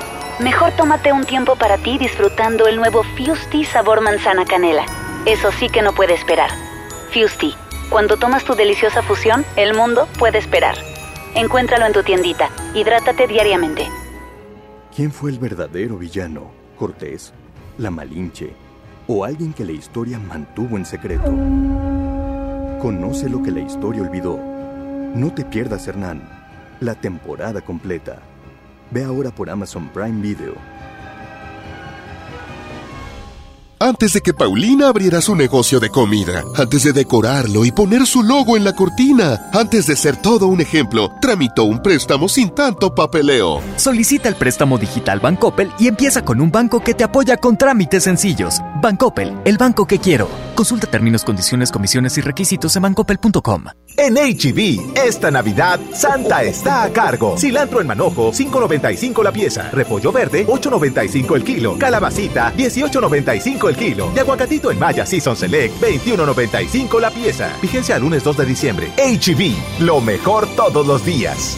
Speaker 50: Mejor tómate un tiempo para ti disfrutando el nuevo Fusti sabor manzana canela. Eso sí que no puede esperar. Fusti, cuando tomas tu deliciosa fusión, el mundo puede esperar. Encuéntralo en tu tiendita. Hidrátate diariamente.
Speaker 53: ¿Quién fue el verdadero villano? ¿Cortés? ¿La Malinche? ¿O alguien que la historia mantuvo en secreto? Conoce lo que la historia olvidó. No te pierdas, Hernán. La temporada completa. Ve ahora por Amazon Prime Video.
Speaker 29: Antes de que Paulina abriera su negocio de comida, antes de decorarlo y poner su logo en la cortina, antes de ser todo un ejemplo, tramitó un préstamo sin tanto papeleo.
Speaker 30: Solicita el préstamo digital Bancoppel y empieza con un banco que te apoya con trámites sencillos. Bancoppel, el banco que quiero. Consulta términos, condiciones, comisiones y requisitos en bancoppel.com.
Speaker 54: En HB, esta Navidad, Santa está a cargo. Cilantro en manojo, 5.95 la pieza. Repollo verde, 8.95 el kilo. Calabacita, 18.95 el kilo. Y aguacatito en Maya Season Select, 21.95 la pieza. Vigencia lunes 2 de diciembre. HB, lo mejor todos los días.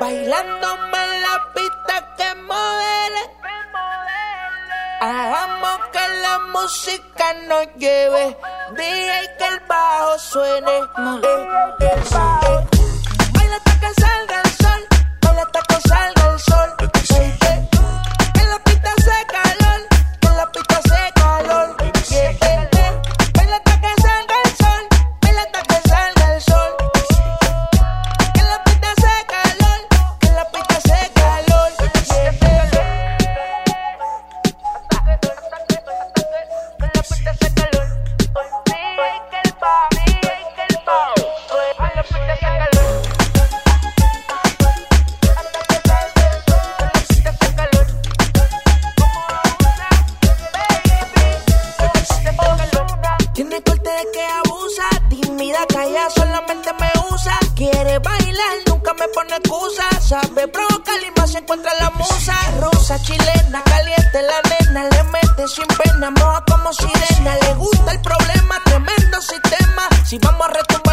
Speaker 55: Bailándome en la pista que modele. Hagamos que la música nos lleve. DJ que el bajo suene. Eh, eh, eh. Baila hasta que salga el sol. Baila hasta excusa. Sabe provocar y se encuentra la musa. Rosa, chilena, caliente la nena, le mete sin pena, moja como sirena. Le gusta el problema, tremendo sistema. Si vamos a retumbar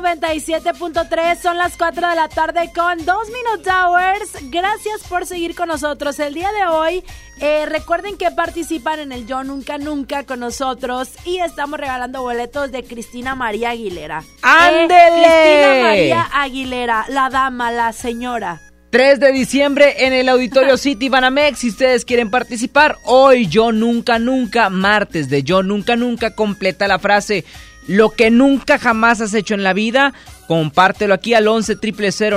Speaker 2: 97.3. Son las 4 de la tarde con 2 Minute Hours. Gracias por seguir con nosotros. El día de hoy, eh, recuerden que participan en el Yo Nunca Nunca con nosotros y estamos regalando boletos de Cristina María Aguilera. Eh,
Speaker 1: ¡Ándele!
Speaker 2: Cristina María Aguilera, la dama, la señora.
Speaker 1: 3 de diciembre en el Auditorio City Banamex. Si ustedes quieren participar, hoy yo nunca, nunca, martes de yo nunca, nunca, completa la frase. Lo que nunca jamás has hecho en la vida, compártelo aquí al 11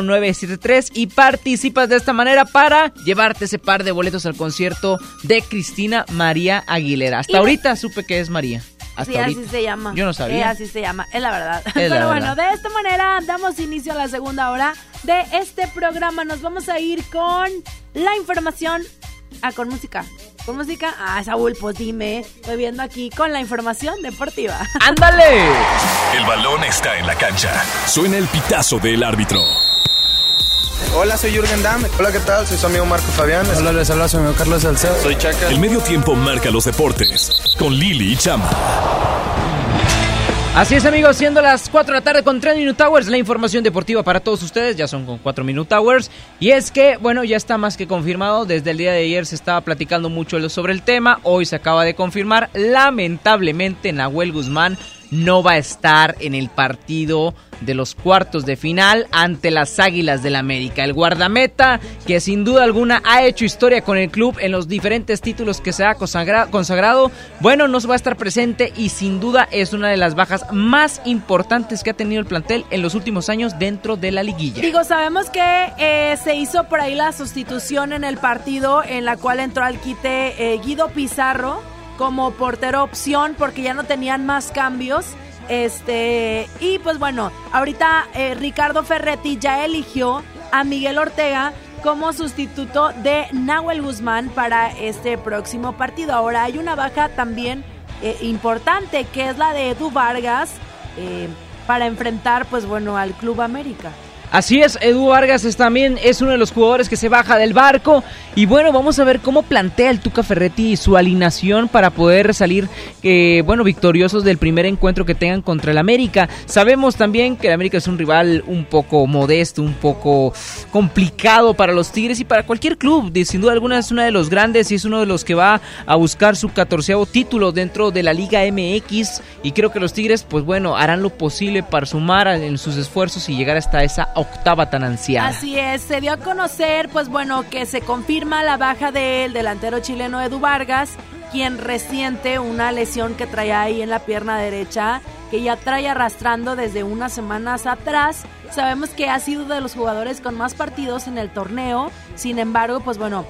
Speaker 1: 973 y participas de esta manera para llevarte ese par de boletos al concierto de Cristina María Aguilera. Hasta
Speaker 2: Y-
Speaker 1: ahorita supe que es María. Hasta
Speaker 2: sí,
Speaker 1: ahorita.
Speaker 2: así se llama.
Speaker 1: Yo no sabía.
Speaker 2: Eh, así se llama, es la verdad. Pero bueno,
Speaker 1: verdad.
Speaker 2: de esta manera damos inicio a la segunda hora de este programa. Nos vamos a ir con la información. Ah, con música. ¿Con música? Ah, Saúl, pues dime. Estoy viendo aquí con la información deportiva.
Speaker 1: ¡Ándale!
Speaker 17: El balón está en la cancha. Suena el pitazo del árbitro.
Speaker 56: Hola, soy Jürgen Damm. Hola, ¿qué tal? Soy su amigo Marco Fabián. Hola, les habla su amigo Carlos Salcedo. Soy Chaca.
Speaker 17: El medio tiempo marca los deportes con Lili y Chama.
Speaker 1: Así es amigos, siendo las 4 de la tarde con 3 Minute Hours, la información deportiva para todos ustedes, ya son con 4 Minute Hours, y es que, bueno, ya está más que confirmado, desde el día de ayer se estaba platicando mucho sobre el tema, hoy se acaba de confirmar, lamentablemente Nahuel Guzmán no va a estar en el partido de los cuartos de final ante las Águilas del América. El guardameta que sin duda alguna ha hecho historia con el club en los diferentes títulos que se ha consagrado, bueno, no va a estar presente y sin duda es una de las bajas más importantes que ha tenido el plantel en los últimos años dentro de la liguilla.
Speaker 2: Digo, sabemos que eh, se hizo por ahí la sustitución en el partido en la cual entró al quite eh, Guido Pizarro como portero opción porque ya no tenían más cambios. Este, y pues bueno, ahorita eh, Ricardo Ferretti ya eligió a Miguel Ortega como sustituto de Nahuel Guzmán para este próximo partido. Ahora hay una baja también eh, importante que es la de Edu Vargas eh, para enfrentar pues bueno al Club América.
Speaker 1: Así es, Edu Vargas es también es uno de los jugadores que se baja del barco. Y bueno, vamos a ver cómo plantea el Tuca Ferretti su alineación para poder salir, eh, bueno, victoriosos del primer encuentro que tengan contra el América. Sabemos también que el América es un rival un poco modesto, un poco complicado para los Tigres y para cualquier club. Sin duda alguna es uno de los grandes y es uno de los que va a buscar su catorceavo título dentro de la Liga MX. Y creo que los Tigres, pues bueno, harán lo posible para sumar en sus esfuerzos y llegar hasta esa octava tan anciana.
Speaker 2: Así es, se dio a conocer, pues bueno, que se confirma la baja del delantero chileno Edu Vargas, quien resiente una lesión que trae ahí en la pierna derecha, que ya trae arrastrando desde unas semanas atrás. Sabemos que ha sido de los jugadores con más partidos en el torneo, sin embargo, pues bueno,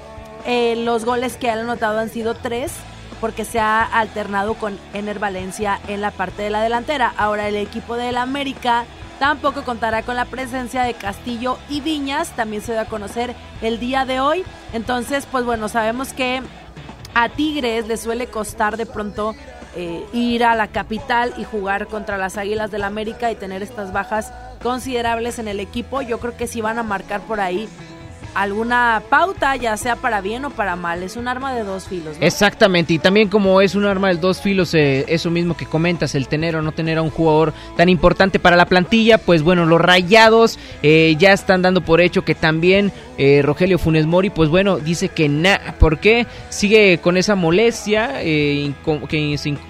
Speaker 2: eh, los goles que han anotado han sido tres porque se ha alternado con Ener Valencia en la parte de la delantera. Ahora el equipo del América Tampoco contará con la presencia de Castillo y Viñas, también se da a conocer el día de hoy. Entonces, pues bueno, sabemos que a Tigres le suele costar de pronto eh, ir a la capital y jugar contra las Águilas del América y tener estas bajas considerables en el equipo. Yo creo que sí van a marcar por ahí alguna pauta, ya sea para bien o para mal. Es un arma de dos filos.
Speaker 1: Exactamente, y también como es un arma de dos filos, eh, eso mismo que comentas, el tener o no tener a un jugador tan importante para la plantilla, pues bueno, los rayados eh, ya están dando por hecho que también eh, Rogelio Funes Mori, pues bueno, dice que nada, porque sigue con esa molestia que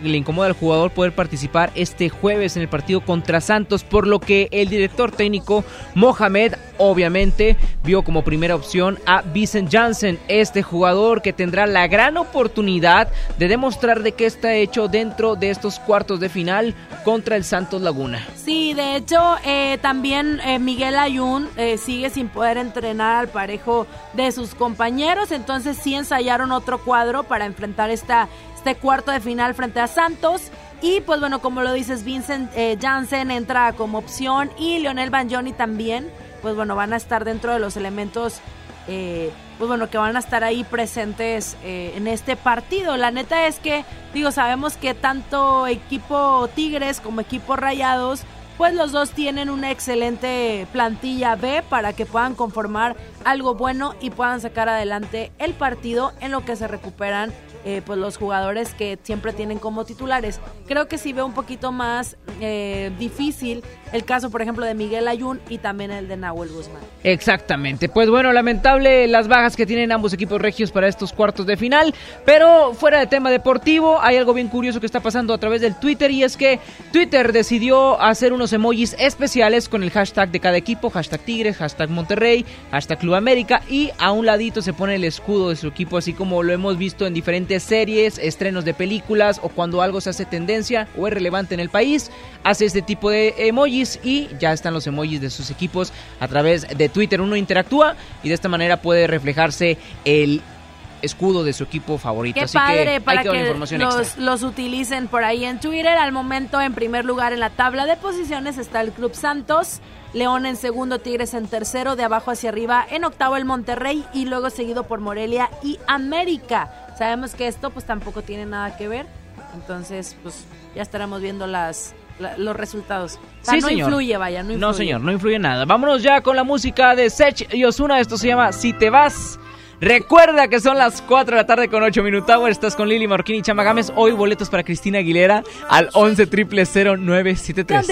Speaker 1: le incomoda al jugador poder participar este jueves en el partido contra Santos, por lo que el director técnico Mohamed obviamente vio como opción a Vincent Janssen, este jugador que tendrá la gran oportunidad de demostrar de qué está hecho dentro de estos cuartos de final contra el Santos Laguna.
Speaker 2: Sí, de hecho eh, también eh, Miguel Ayun eh, sigue sin poder entrenar al parejo de sus compañeros, entonces sí ensayaron otro cuadro para enfrentar esta, este cuarto de final frente a Santos. Y pues bueno, como lo dices, Vincent Janssen entra como opción y Lionel Banjoni también pues bueno, van a estar dentro de los elementos, eh, pues bueno, que van a estar ahí presentes eh, en este partido. La neta es que, digo, sabemos que tanto equipo Tigres como equipo Rayados, pues los dos tienen una excelente plantilla B para que puedan conformar algo bueno y puedan sacar adelante el partido en lo que se recuperan eh, pues los jugadores que siempre tienen como titulares. Creo que sí veo un poquito más eh, difícil el caso, por ejemplo, de Miguel Ayun y también el de Nahuel Guzmán.
Speaker 1: Exactamente. Pues bueno, lamentable las bajas que tienen ambos equipos regios para estos cuartos de final. Pero fuera de tema deportivo, hay algo bien curioso que está pasando a través del Twitter y es que Twitter decidió hacer unos emojis especiales con el hashtag de cada equipo, hashtag Tigres, hashtag Monterrey, hashtag Club América y a un ladito se pone el escudo de su equipo, así como lo hemos visto en diferentes series, estrenos de películas o cuando algo se hace tendencia o es relevante en el país, hace este tipo de emojis y ya están los emojis de sus equipos a través de Twitter. Uno interactúa y de esta manera puede reflejarse el escudo de su equipo favorito.
Speaker 2: Qué padre para que, los, los, utilicen por ahí en Twitter. Al momento, en primer lugar en la tabla de posiciones está el Club Santos. León en segundo, Tigres en tercero, de abajo hacia arriba, en octavo el Monterrey y luego seguido por Morelia y América. Sabemos que esto pues tampoco tiene nada que ver, entonces pues ya estaremos viendo las los resultados.
Speaker 1: sí,
Speaker 2: no
Speaker 1: señor.
Speaker 2: influye, vaya, no influye.
Speaker 1: No, señor, no influye nada. Vámonos ya con la música de Sech y Osuna. Esto se llama Si te vas. Recuerda que son las 4 de la tarde con 8 minutos. Estás con Lili Marquini y Chama Gámez. Hoy boletos para Cristina Aguilera al 11 triple 0973.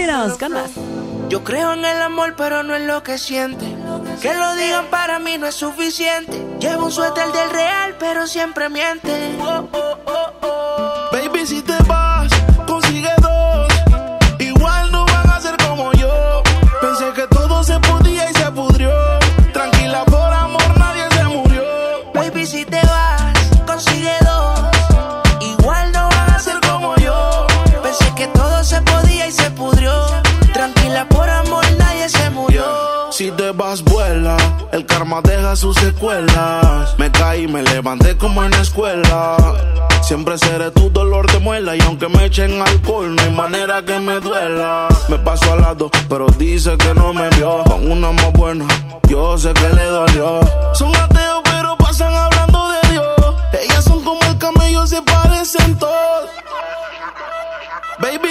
Speaker 55: Yo creo en el amor, pero no en lo que siente. Que lo digan para mí no es suficiente. Llevo un suéter del real, pero siempre miente. Oh, oh, oh,
Speaker 19: Baby, si te vas, se podía y se pudrió. Tranquila, por amor nadie se murió.
Speaker 55: Baby, si te vas, consigue dos. Igual no van a ser como yo. Pensé que todo se podía y se pudrió. Tranquila, por amor nadie se murió.
Speaker 19: Si te vas, vuela. El karma deja sus secuelas. Me caí, me levanté como en la escuela. Siempre seré tu dolor de muela. Y aunque me echen alcohol, no hay manera que me duela. Me paso al lado, pero dice que no me vio. Con una más buena, yo sé que le dolió. Son ateos, pero pasan hablando de Dios. Ellas son como el camello, se parecen todos. Baby,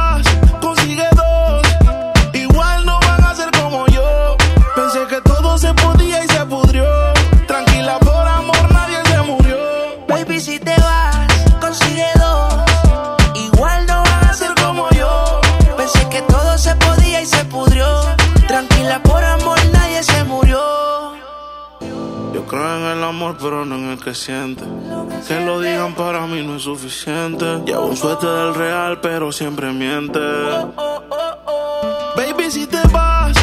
Speaker 19: se podía y se pudrió. Tranquila, por amor nadie se murió.
Speaker 55: Baby, si te vas, consigue dos. Igual no van a ser como yo. Pensé que todo se podía y se pudrió. Tranquila, por amor nadie se murió.
Speaker 19: Yo creo en el amor, pero no en el que siente. Que lo digan para mí no es suficiente. Llevo un suerte del real, pero siempre miente. Baby, si te vas,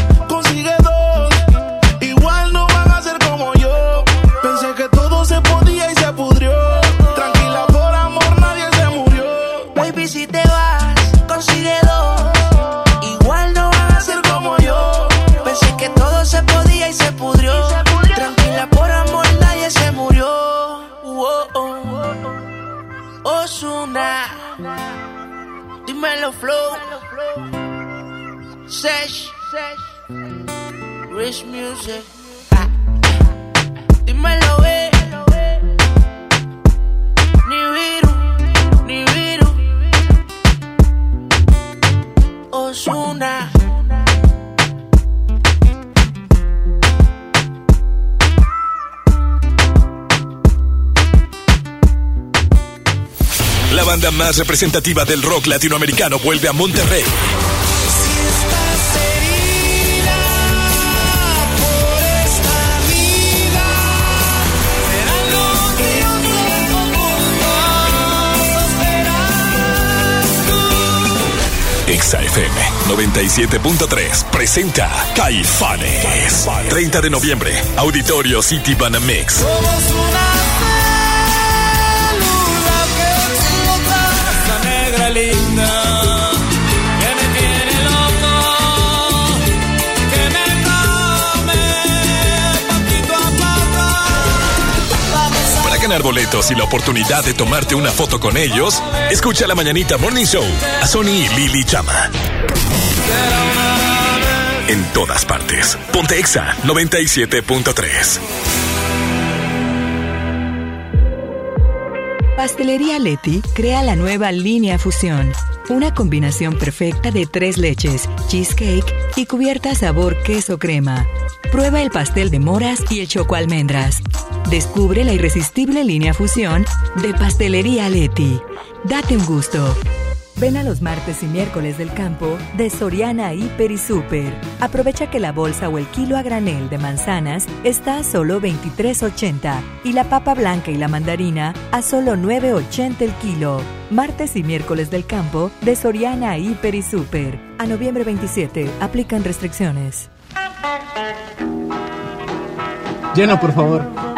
Speaker 17: representativa del rock latinoamericano vuelve a Monterrey. Exa FM 97.3 presenta Caifanes. 30 de noviembre, Auditorio City Banamex.
Speaker 57: Esa
Speaker 17: boletos y la oportunidad de tomarte una foto con ellos, escucha la mañanita Morning Show a Sony y Lili Chama. En todas partes. Ponte Exa 97.3.
Speaker 35: Pastelería Leti crea la nueva línea Fusión, una combinación perfecta de tres leches, cheesecake y cubierta sabor queso crema. Prueba el pastel de moras y el choco almendras. Descubre la irresistible línea Fusión de Pastelería Leti. Date un gusto. Ven a los martes y miércoles del campo de Soriana Hiper y Super. Aprovecha que la bolsa o el kilo a granel de manzanas está a solo 23.80 y la papa blanca y la mandarina a solo 9.80 el kilo. Martes y miércoles del campo de Soriana Hiper y Super. A noviembre 27 aplican restricciones.
Speaker 58: Llena, por favor.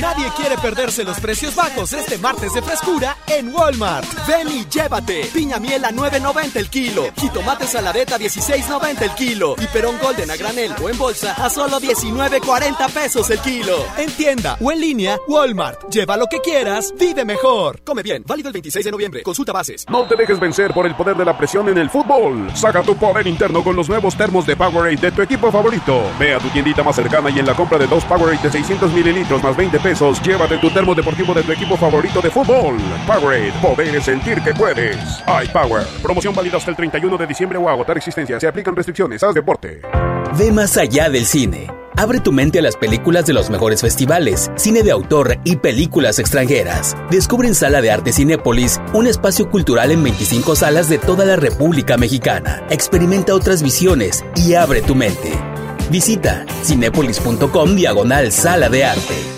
Speaker 40: Nadie quiere perderse los precios bajos este martes de frescura en Walmart. Ven y llévate. Piña miel a 9.90 el kilo. Jitomate saladeta a 16.90 el kilo. Y perón golden a granel o en bolsa a solo 19.40 pesos el kilo. En tienda o en línea, Walmart. Lleva lo que quieras, vive mejor. Come bien. Válido el 26 de noviembre. Consulta bases.
Speaker 11: No te dejes vencer por el poder de la presión en el fútbol. Saca tu poder interno con los nuevos termos de Powerade de tu equipo favorito. Ve a tu tiendita más cercana y en la compra de dos Powerade de 600 mililitros más 20 pesos, llévate tu termo deportivo de tu equipo favorito de fútbol. Powerade, poder sentir que puedes. iPower, promoción válida hasta el 31 de diciembre o agotar existencia. Se aplican restricciones. Haz deporte.
Speaker 12: Ve más allá del cine. Abre tu mente a las películas de los mejores festivales, cine de autor y películas extranjeras. Descubre en Sala de Arte Cinépolis un espacio cultural en 25 salas de toda la República Mexicana. Experimenta otras visiones y abre tu mente. Visita cinépolis.com diagonal Sala de Arte.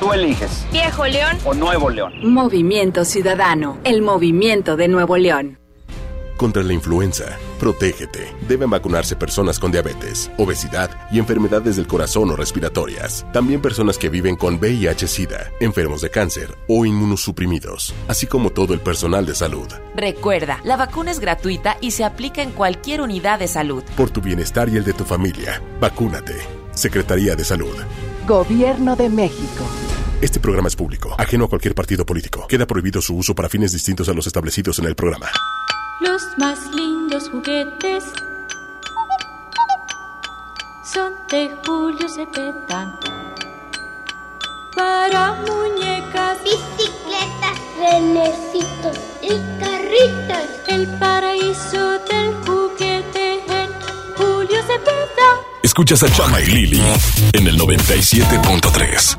Speaker 59: Tú eliges.
Speaker 60: Viejo León
Speaker 59: o Nuevo León.
Speaker 61: Movimiento Ciudadano, el movimiento de Nuevo León.
Speaker 51: Contra la influenza, protégete. Deben vacunarse personas con diabetes, obesidad y enfermedades del corazón o respiratorias. También personas que viven con VIH-Sida, enfermos de cáncer o inmunosuprimidos, así como todo el personal de salud.
Speaker 62: Recuerda, la vacuna es gratuita y se aplica en cualquier unidad de salud.
Speaker 51: Por tu bienestar y el de tu familia, vacúnate. Secretaría de Salud.
Speaker 63: Gobierno de México.
Speaker 51: Este programa es público, ajeno a cualquier partido político. Queda prohibido su uso para fines distintos a los establecidos en el programa.
Speaker 64: Los más lindos juguetes son de Julio Cepeda. Para muñecas,
Speaker 65: bicicletas, renecitos y carritos.
Speaker 64: El paraíso del juguete.
Speaker 17: Escuchas a Chama y Lili en el 97.3.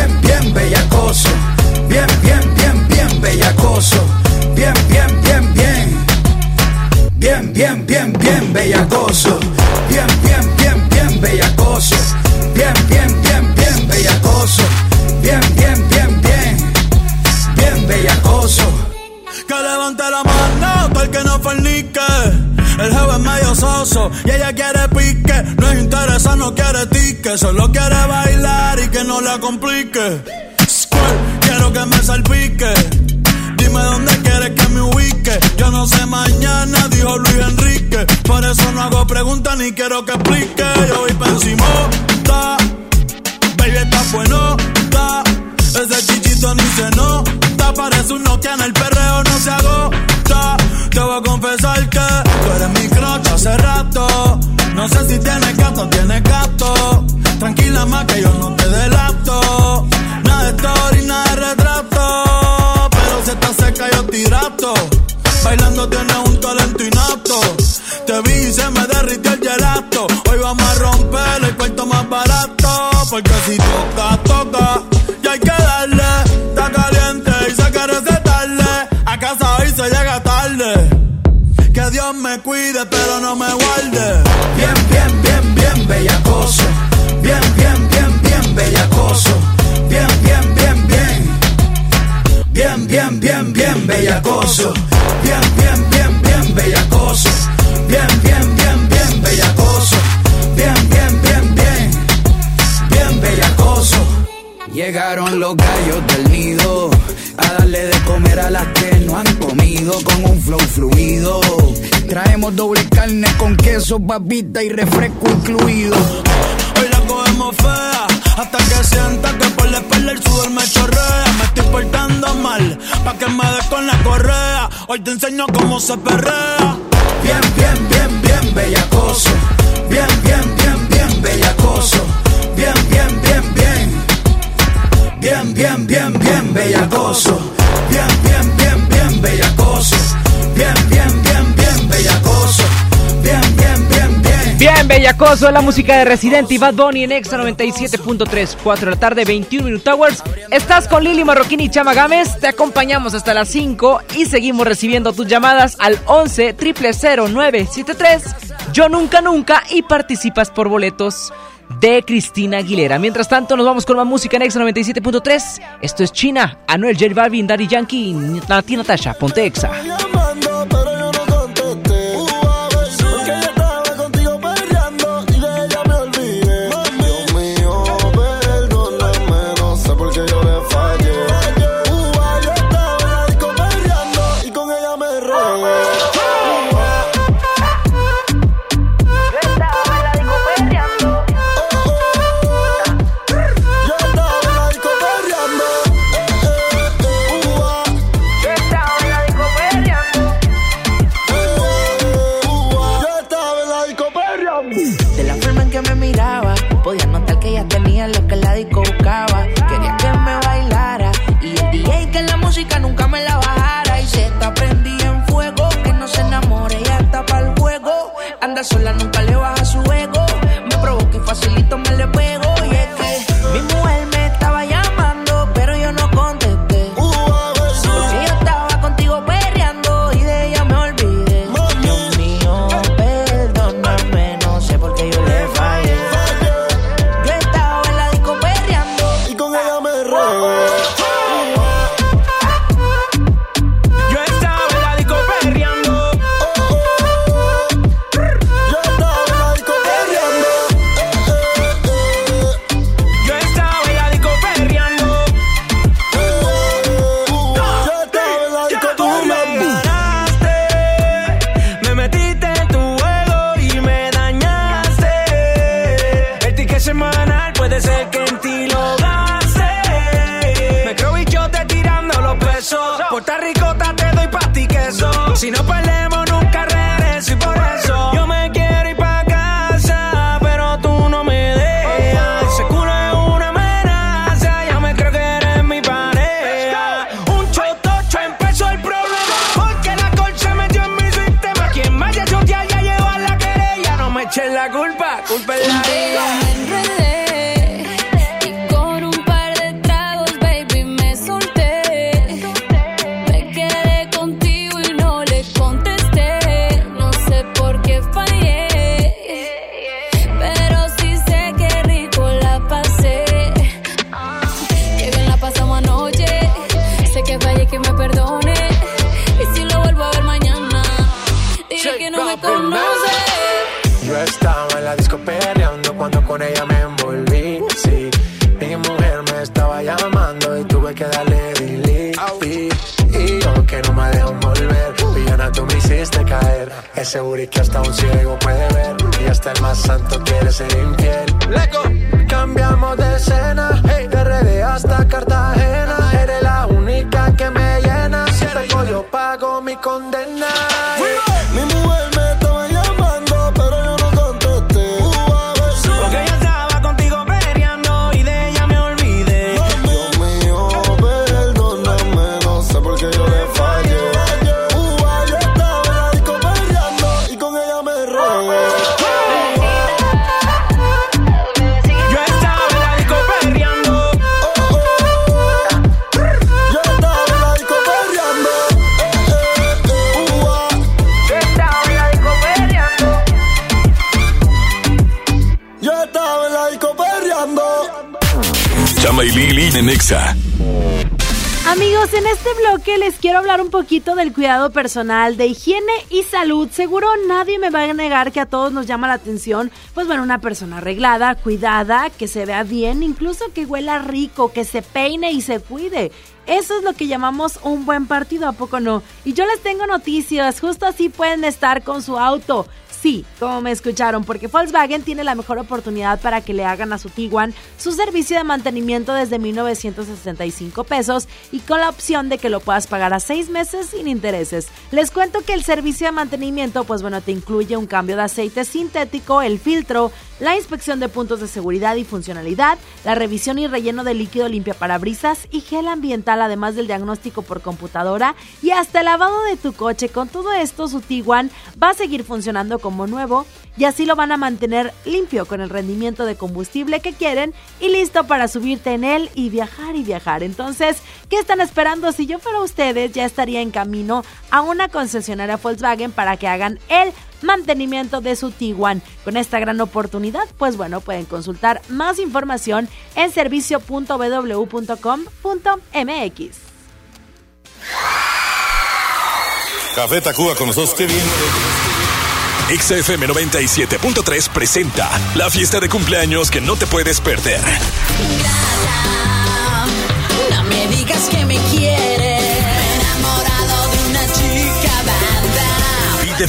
Speaker 57: tique. Solo quiere bailar y que no la complique. Quiero que me salpique. Dime dónde quieres que me ubique. Yo no sé mañana, dijo Luis Enrique. Por eso no hago preguntas ni quiero que explique. Yo voy pa' encima, baby está bueno, Ese chichito ni se nota. Parece un Nokia en el perreo, no se agota. Te voy a confesar que tú eres mi crocha hace rato. No sé si tienes gato tienes gato. Tranquila más que yo no te delato. Nada de story, nada de retrato. Pero si estás seca yo tirato. Bailando tienes un talento inapto. Te vi y se me derritió el gelato. Hoy vamos a romper el cuarto más barato. Porque si toca, toca. Cuide, pero no me guarde.
Speaker 66: Bien, bien, bien, bien, bellacoso. Bien, bien, bien, bien, bellacoso. Bien, bien, bien, bien. Bien, bien, bien, bien, bellacoso. Bien, bien, bien, bien, bellacoso. Bien, bien, bien, bien, bellacoso. Bien, bien, bien, bien. Bien, bellacoso. Llegaron los gallos del nido a darle de comer a las que no han comido con un flow fluido. Traemos doble carne con queso, babita y refresco incluido.
Speaker 57: Hoy la cogemos fea hasta que sienta que por la espalda el sudor me chorrea. Me estoy portando mal pa' que me des con la correa. Hoy te enseño cómo se perrea.
Speaker 66: Bien, bien, bien, bien, bellacoso. Bien, bien, bien, bien, bellacoso. Bien, bien, bien, bien. Bien, bien, bien, bien, bellacoso. Bien, bien, bien, bien, bellacoso. Bien, bien, bien, bien, bellacoso,
Speaker 1: la música de Residente y Bad Bunny en Exa 97.3, 4 de la tarde, 21 Minute Hours. Estás con Lili Marroquín y Chama Gámez, te acompañamos hasta las 5 y seguimos recibiendo tus llamadas al 11 973 Yo Nunca Nunca y participas por boletos de Cristina Aguilera. Mientras tanto, nos vamos con más música en Exa 97.3. Esto es China, Anuel J Balvin, Daddy Yankee, Nati Natasha, ponte Exa.
Speaker 3: Sola, nunca le baja
Speaker 2: personal, de higiene y salud. Seguro nadie me va a negar que a todos nos llama la atención, pues bueno, una persona arreglada, cuidada, que se vea bien, incluso que huela rico, que se peine y se cuide. Eso es lo que llamamos un buen partido, ¿a poco no? Y yo les tengo noticias, justo así pueden estar con su auto. Como me escucharon, porque Volkswagen tiene la mejor oportunidad para que le hagan a su Tiguan su servicio de mantenimiento desde 1965 pesos y con la opción de que lo puedas pagar a seis meses sin intereses. Les cuento que el servicio de mantenimiento, pues bueno, te incluye un cambio de aceite sintético, el filtro, la inspección de puntos de seguridad y funcionalidad, la revisión y relleno de líquido limpia parabrisas y gel ambiental, además del diagnóstico por computadora y hasta el lavado de tu coche. Con todo esto, su Tiguan va a seguir funcionando como nuevo y así lo van a mantener limpio con el rendimiento de combustible que quieren y listo para subirte en él y viajar y viajar. Entonces, ¿qué están esperando? Si yo fuera ustedes, ya estaría en camino a una concesionaria Volkswagen para que hagan el mantenimiento de su Tiguan. Con esta gran oportunidad, pues bueno, pueden consultar más información en servicio.ww.com.mx.
Speaker 17: Café Tacuba con nosotros, qué bien. XFM 97.3 presenta la fiesta de cumpleaños que no te puedes perder.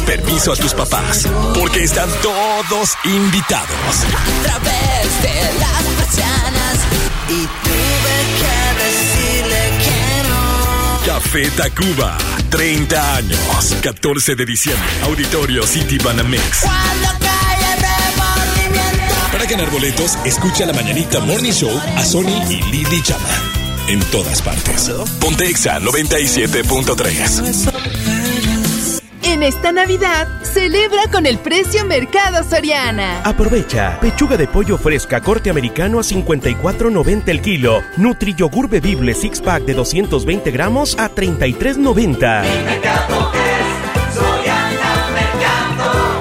Speaker 17: Permiso a tus papás, porque están todos invitados.
Speaker 7: A través de las persianas. Y tuve que decirle que no.
Speaker 17: Café Tacuba, 30 años, 14 de diciembre, Auditorio City Banamex.
Speaker 7: Cuando cae el remordimiento.
Speaker 17: Para ganar boletos, escucha la mañanita Morning Show a Sony y Lily Chama. En todas partes. Pontexa 97.3.
Speaker 55: En esta Navidad, celebra con el precio Mercado Soriana.
Speaker 57: Aprovecha. Pechuga de pollo fresca corte americano a 54.90 el kilo. Nutri yogur bebible six pack de 220 gramos a 33.90.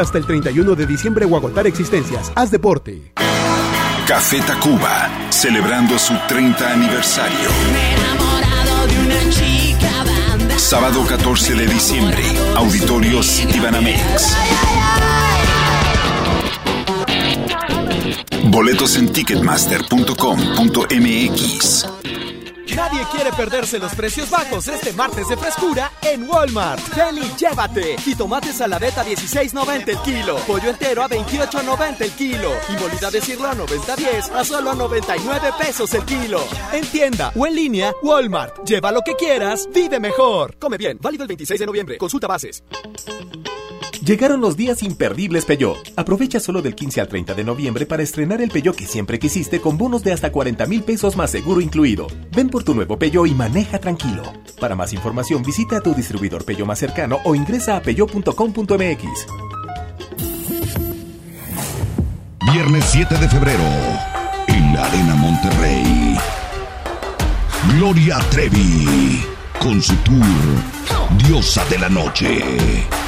Speaker 40: hasta el 31 de diciembre o agotar existencias. Haz deporte.
Speaker 67: Café Tacuba, celebrando su 30 aniversario. Sábado 14 de diciembre, Auditorio City Banamex. Boletos en ticketmaster.com.mx.
Speaker 68: Nadie quiere perderse los precios bajos este martes de frescura en Walmart. Ven y llévate. Jitomate saladeta 16.90 el kilo. Pollo entero a 28.90 el kilo. Y molida de cirlo a 90.10 a solo 99 pesos el kilo. En tienda o en línea, Walmart. Lleva lo que quieras, vive mejor. Come bien, válido el 26 de noviembre. Consulta bases.
Speaker 51: Llegaron los días imperdibles Peugeot. Aprovecha solo del 15 al 30 de noviembre para estrenar el Peugeot que siempre quisiste con bonos de hasta 40 mil pesos más seguro incluido. Ven por tu nuevo Peugeot y maneja tranquilo. Para más información visita a tu distribuidor Peugeot más cercano o ingresa a peugeot.com.mx.
Speaker 69: Viernes 7 de febrero, en la Arena Monterrey. Gloria Trevi, con su tour Diosa de la Noche.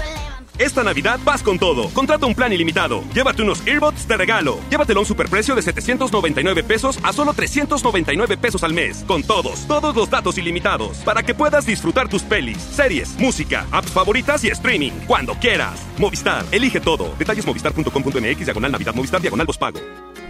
Speaker 70: Esta Navidad vas con todo. Contrata un plan ilimitado. Llévate unos earbuds de regalo. Llévatelo a un superprecio de 799 pesos a solo 399 pesos al mes. Con todos, todos los datos ilimitados. Para que puedas disfrutar tus pelis, series, música, apps favoritas y streaming. Cuando quieras. Movistar, elige todo. Detalles movistar.com.mx, diagonal Navidad, Movistar, diagonal pago.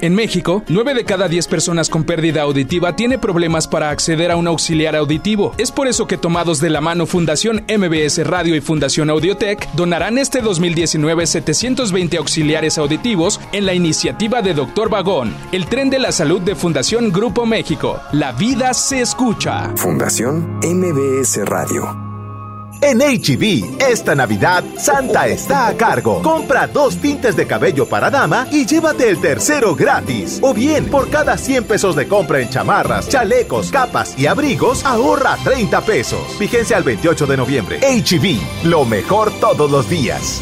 Speaker 57: En México, 9 de cada 10 personas con pérdida auditiva tiene problemas para acceder a un auxiliar auditivo. Es por eso que tomados de la mano Fundación MBS Radio y Fundación Audiotech donarán este 2019 720 auxiliares auditivos en la iniciativa de Doctor Vagón, el tren de la salud de Fundación Grupo México. La vida se escucha.
Speaker 71: Fundación MBS Radio.
Speaker 72: En HB, esta Navidad, Santa está a cargo. Compra dos tintes de cabello para dama y llévate el tercero gratis. O bien, por cada 100 pesos de compra en chamarras, chalecos, capas y abrigos, ahorra 30 pesos. Vigencia al 28 de noviembre. HB, lo mejor todos los días.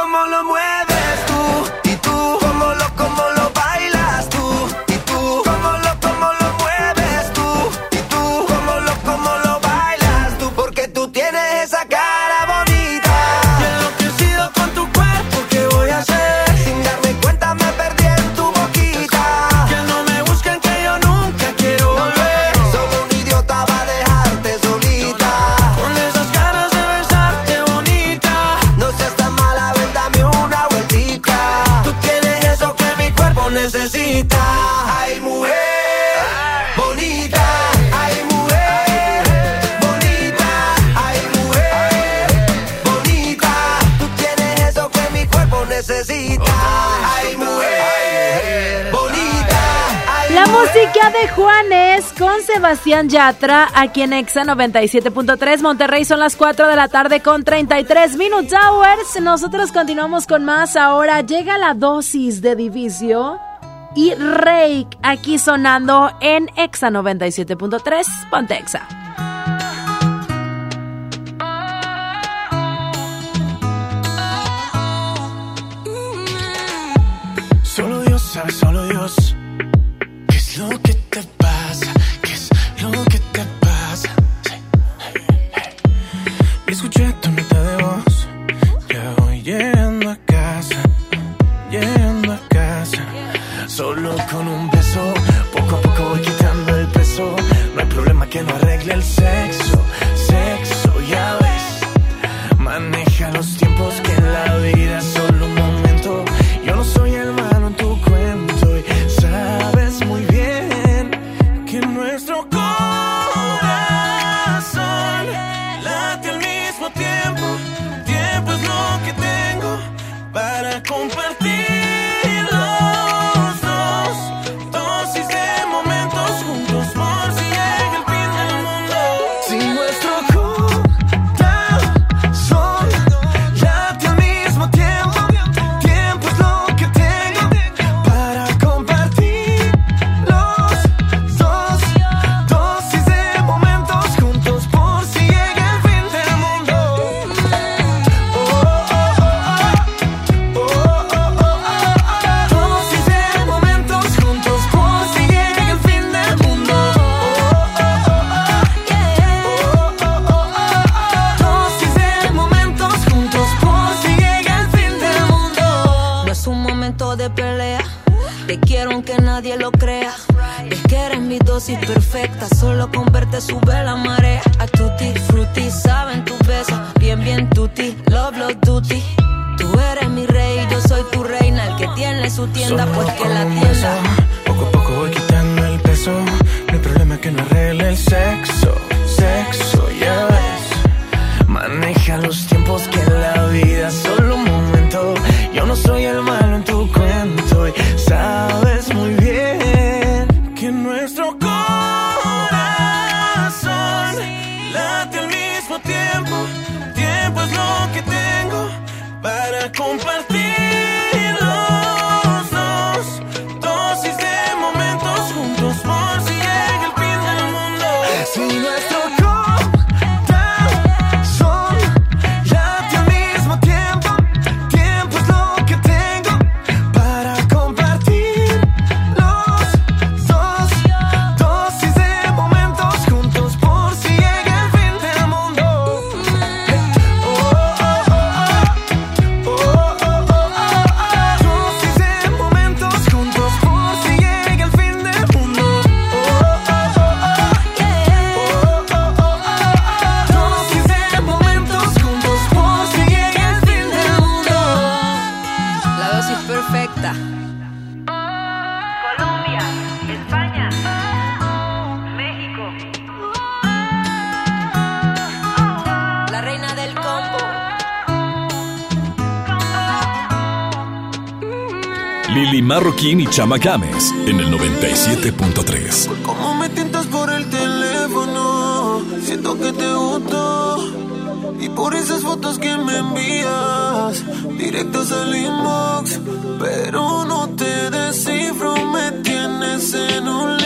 Speaker 2: Juanes con Sebastián Yatra aquí en Exa 97.3 Monterrey son las 4 de la tarde con 33 Minutes Hours. Nosotros continuamos con más. Ahora llega la dosis de Divicio y Rake aquí sonando en Exa 97.3 Ponte Exa.
Speaker 18: Solo Dios sabe, solo Dios.
Speaker 3: Look at the Joaquín y
Speaker 17: Chama Games en el 97.3.
Speaker 57: ¿Cómo me tientas por el teléfono? Siento que te gusto. Y por esas fotos que me envías, directas al inbox. Pero no te descifro, me tienes en un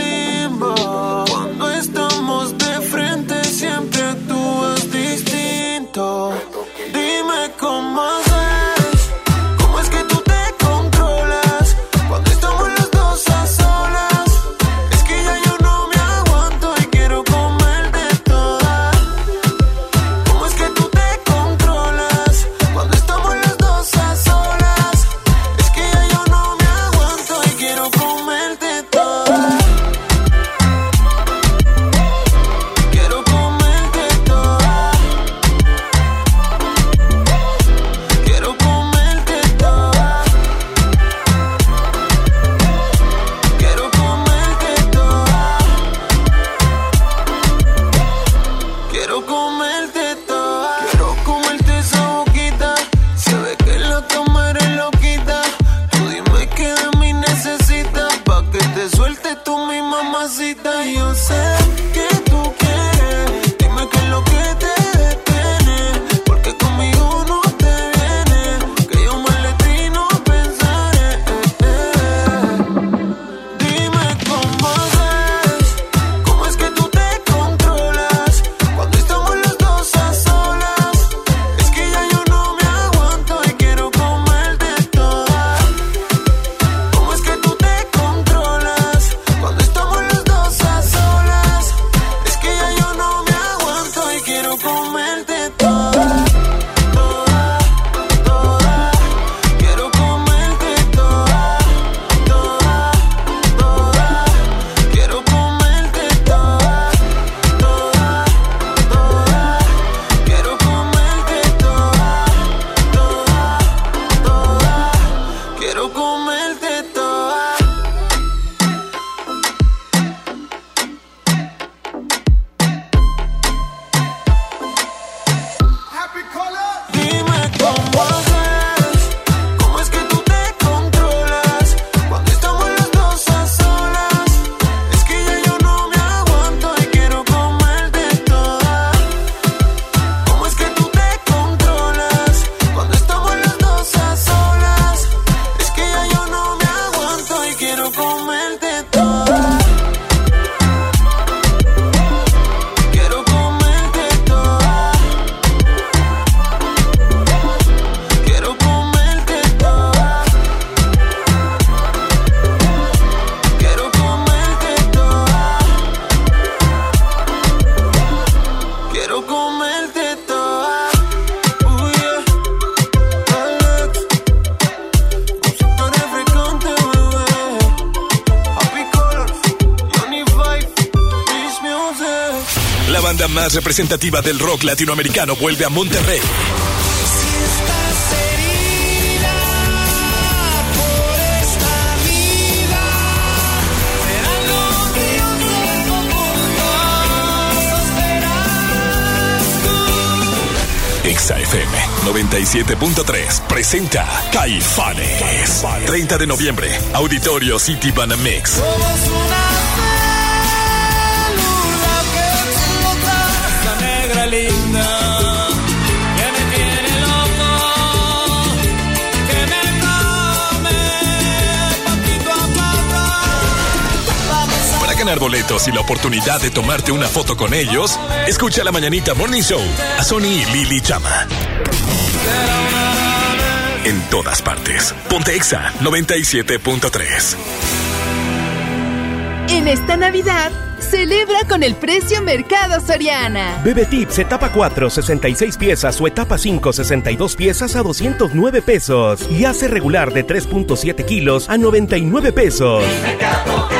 Speaker 17: representativa del rock latinoamericano vuelve a Monterrey. Exa FM 97.3 presenta Caifanes. 30 de noviembre, Auditorio City Banamex. Boletos y la oportunidad de tomarte una foto con ellos, escucha la mañanita Morning Show a Sony y Lili Chama. En todas partes. Ponte Exa 97.3.
Speaker 55: En esta Navidad, celebra con el precio Mercado Soriana.
Speaker 73: Bebe Tips etapa 4, 66 piezas o etapa 5, 62 piezas a 209 pesos. Y hace regular de 3.7 kilos a 99 pesos. A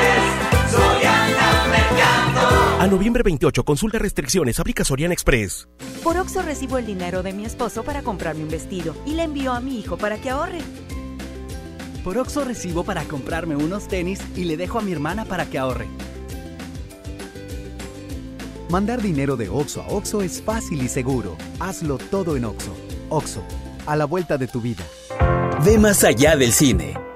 Speaker 73: noviembre 28, consulta restricciones, aplica Soriana Express.
Speaker 74: Por Oxo recibo el dinero de mi esposo para comprarme un vestido y le envío a mi hijo para que ahorre.
Speaker 75: Por Oxo recibo para comprarme unos tenis y le dejo a mi hermana para que ahorre.
Speaker 42: Mandar dinero de Oxo a Oxo es fácil y seguro. Hazlo todo en Oxo. Oxo, a la vuelta de tu vida.
Speaker 12: Ve más allá del cine.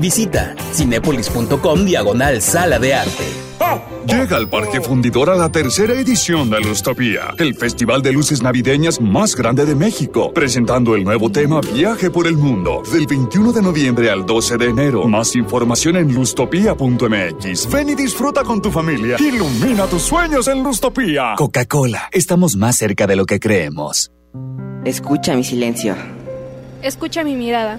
Speaker 12: Visita cinépolis.com diagonal Sala de Arte.
Speaker 76: Llega al Parque Fundidor a la tercera edición de Lustopía, el festival de luces navideñas más grande de México, presentando el nuevo tema Viaje por el Mundo, del 21 de noviembre al 12 de enero. Más información en lustopía.mx. Ven y disfruta con tu familia. Ilumina tus sueños en Lustopía.
Speaker 30: Coca-Cola, estamos más cerca de lo que creemos.
Speaker 77: Escucha mi silencio.
Speaker 7: Escucha mi mirada.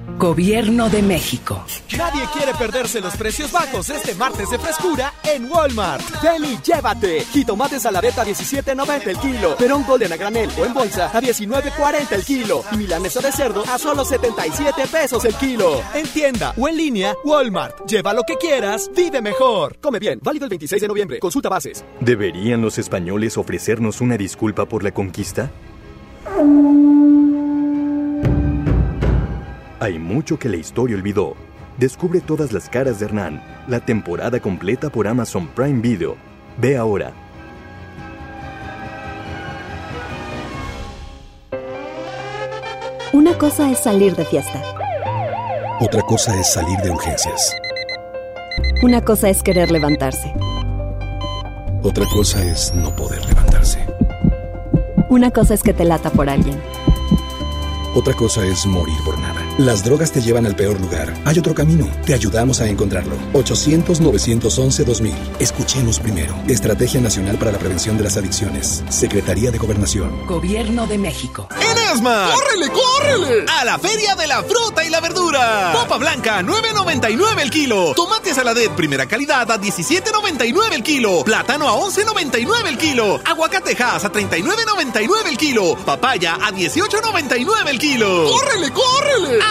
Speaker 44: Gobierno de México.
Speaker 40: Nadie quiere perderse los precios bajos este martes de frescura en Walmart. Ven y llévate. Jitomate saladeta 17.90 el kilo. Perón golden a granel o en bolsa a 19.40 el kilo. Y milanesa de cerdo a solo 77 pesos el kilo. En tienda o en línea, Walmart. Lleva lo que quieras, vive mejor. Come bien. Válido el 26 de noviembre. Consulta bases.
Speaker 78: ¿Deberían los españoles ofrecernos una disculpa por la conquista? Hay mucho que la historia olvidó. Descubre todas las caras de Hernán, la temporada completa por Amazon Prime Video. Ve ahora.
Speaker 35: Una cosa es salir de fiesta.
Speaker 79: Otra cosa es salir de urgencias.
Speaker 35: Una cosa es querer levantarse.
Speaker 79: Otra cosa es no poder levantarse.
Speaker 35: Una cosa es que te lata por alguien.
Speaker 79: Otra cosa es morir por nada. Las drogas te llevan al peor lugar. Hay otro camino. Te ayudamos a encontrarlo. 800-911-2000. Escuchemos primero. Estrategia Nacional para la Prevención de las Adicciones. Secretaría de Gobernación.
Speaker 44: Gobierno de México.
Speaker 40: ¡En Esmar! ¡Córrele, córrele! A la Feria de la Fruta y la Verdura. Papa blanca, 9.99 el kilo. Tomate saladet, primera calidad, a 17.99 el kilo. Plátano a 11.99 el kilo. Aguacatejas a 39.99 el kilo. Papaya a 18.99 el kilo. ¡Córrele, córrele!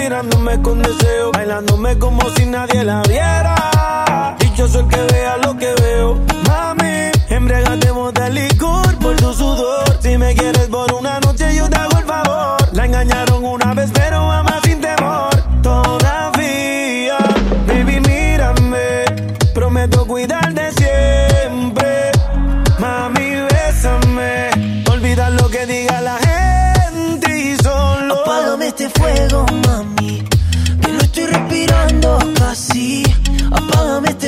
Speaker 3: mirándome con deseo, bailándome como si nadie la viera. Y yo soy el que vea lo que veo. Mami, embriagatemos de licor por tu sudor. Si me quieres por una noche, yo te hago el favor. La engañaron una vez.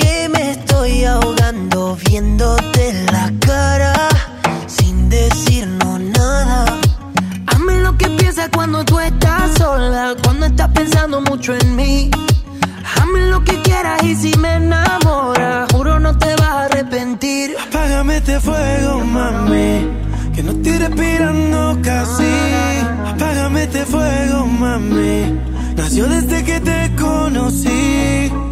Speaker 80: que me estoy ahogando viéndote la cara sin decirnos nada. Hazme lo que piensas cuando tú estás sola, cuando estás pensando mucho en mí. Hazme lo que quieras y si me enamoras, juro no te vas a arrepentir.
Speaker 3: Apágame este fuego, mami. Que no estoy respirando casi. Apágame este fuego, mami. Nació desde que te conocí.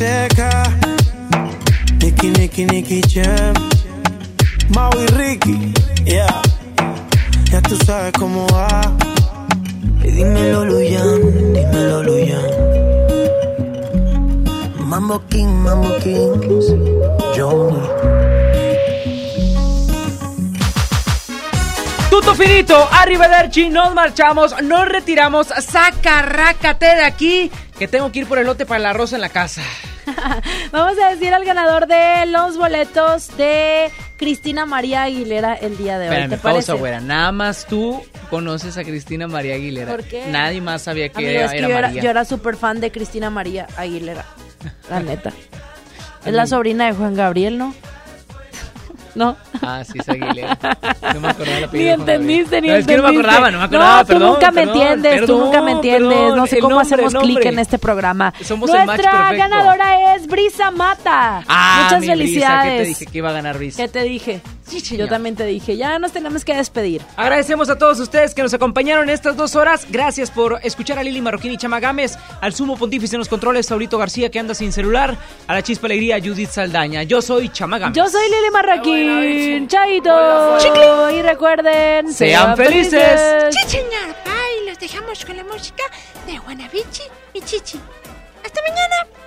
Speaker 3: N.I.C.K. Nicky, Nicky, Nicky Jam. Mau y Ricky. Yeah. Ya tú sabes cómo va.
Speaker 80: Y dímelo, Luyan, dímelo, Luyan. Mambo King, Mambo King. Johnny.
Speaker 1: Tuto finito, arrivederci, nos marchamos, nos retiramos, saca, rácate de aquí, que tengo que ir por el lote para el arroz en la casa.
Speaker 2: Vamos a decir al ganador de los boletos de Cristina María Aguilera el día de hoy.
Speaker 1: Espérame,
Speaker 2: ¿Te
Speaker 1: pausa, güera. Nada más tú conoces a Cristina María Aguilera.
Speaker 2: ¿Por qué?
Speaker 1: Nadie más sabía que
Speaker 2: Amigo,
Speaker 1: era,
Speaker 2: es que
Speaker 1: era
Speaker 2: yo, era,
Speaker 1: María.
Speaker 2: yo era súper fan de Cristina María Aguilera. La neta. Es la sobrina de Juan Gabriel, ¿no? ¿No?
Speaker 1: Ah, sí, Aguilera. No me acordaba el
Speaker 2: Ni entendiste, ni
Speaker 1: No, es que no me
Speaker 2: entendiste.
Speaker 1: acordaba, no me acordaba,
Speaker 2: tú
Speaker 1: perdón,
Speaker 2: nunca me
Speaker 1: perdón,
Speaker 2: entiendes, tú
Speaker 1: perdón,
Speaker 2: nunca me entiendes. no sé
Speaker 1: el
Speaker 2: cómo
Speaker 1: nombre,
Speaker 2: hacemos
Speaker 1: el
Speaker 2: clic en este programa.
Speaker 1: Somos el
Speaker 2: Nuestra
Speaker 1: perfecto.
Speaker 2: ganadora es Brisa Mata.
Speaker 1: Ah,
Speaker 2: Muchas
Speaker 1: mi Brisa,
Speaker 2: felicidades.
Speaker 1: ¿qué te dije que iba a ganar Brisa?
Speaker 2: ¿Qué te dije? Yo también te dije, ya nos tenemos que despedir.
Speaker 1: Agradecemos a todos ustedes que nos acompañaron en estas dos horas. Gracias por escuchar a Lili Marroquín y Chama Gámez, al sumo pontífice en los controles, Saurito García, que anda sin celular, a la chispa alegría, Judith Saldaña. Yo soy Chama Gámez.
Speaker 2: Yo soy Lili Marroquín. Chaito. Y recuerden,
Speaker 1: Sean felices.
Speaker 7: Sí, señor. Bye. Los dejamos con la música de Guanabichi y Chichi. Hasta mañana.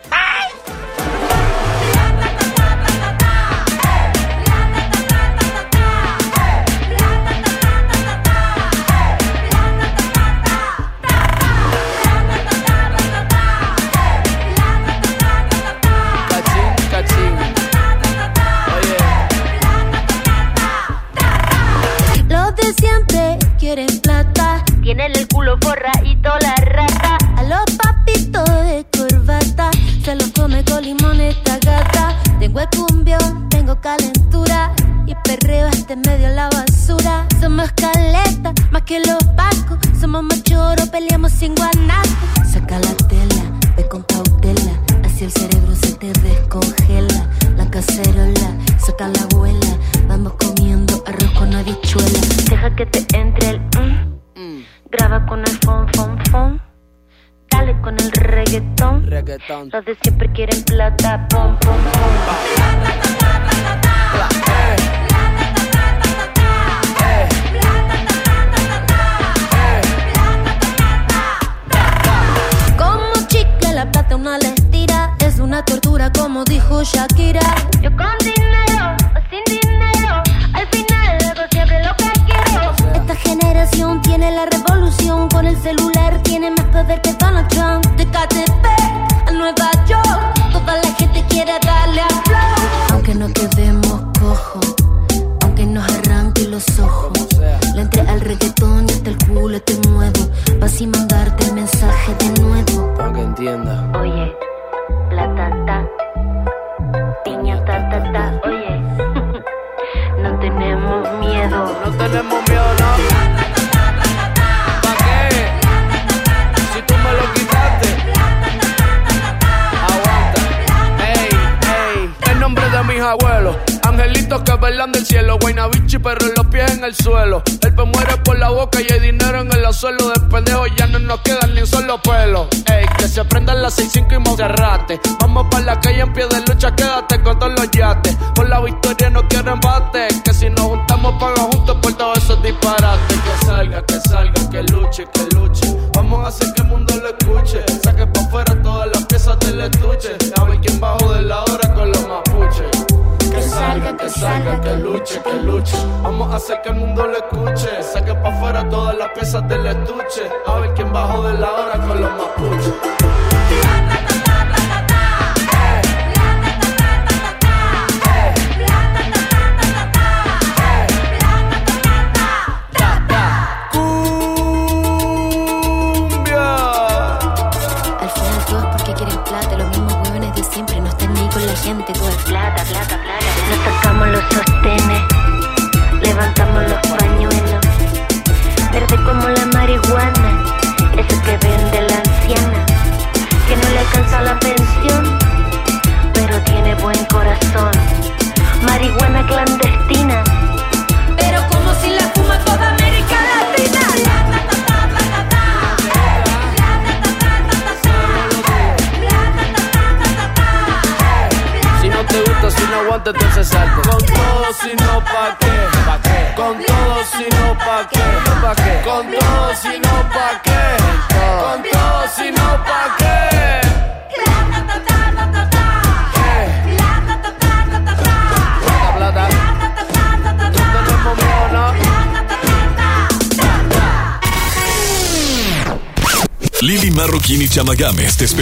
Speaker 32: Tienen el culo forradito la rata. A los papitos de corbata se los come con limón esta gata. Tengo el cumbión, tengo calentura. Y perreo este medio la basura. Somos caleta, más que los pacos. Somos machoros, peleamos sin guanaco. Reggaetón. Los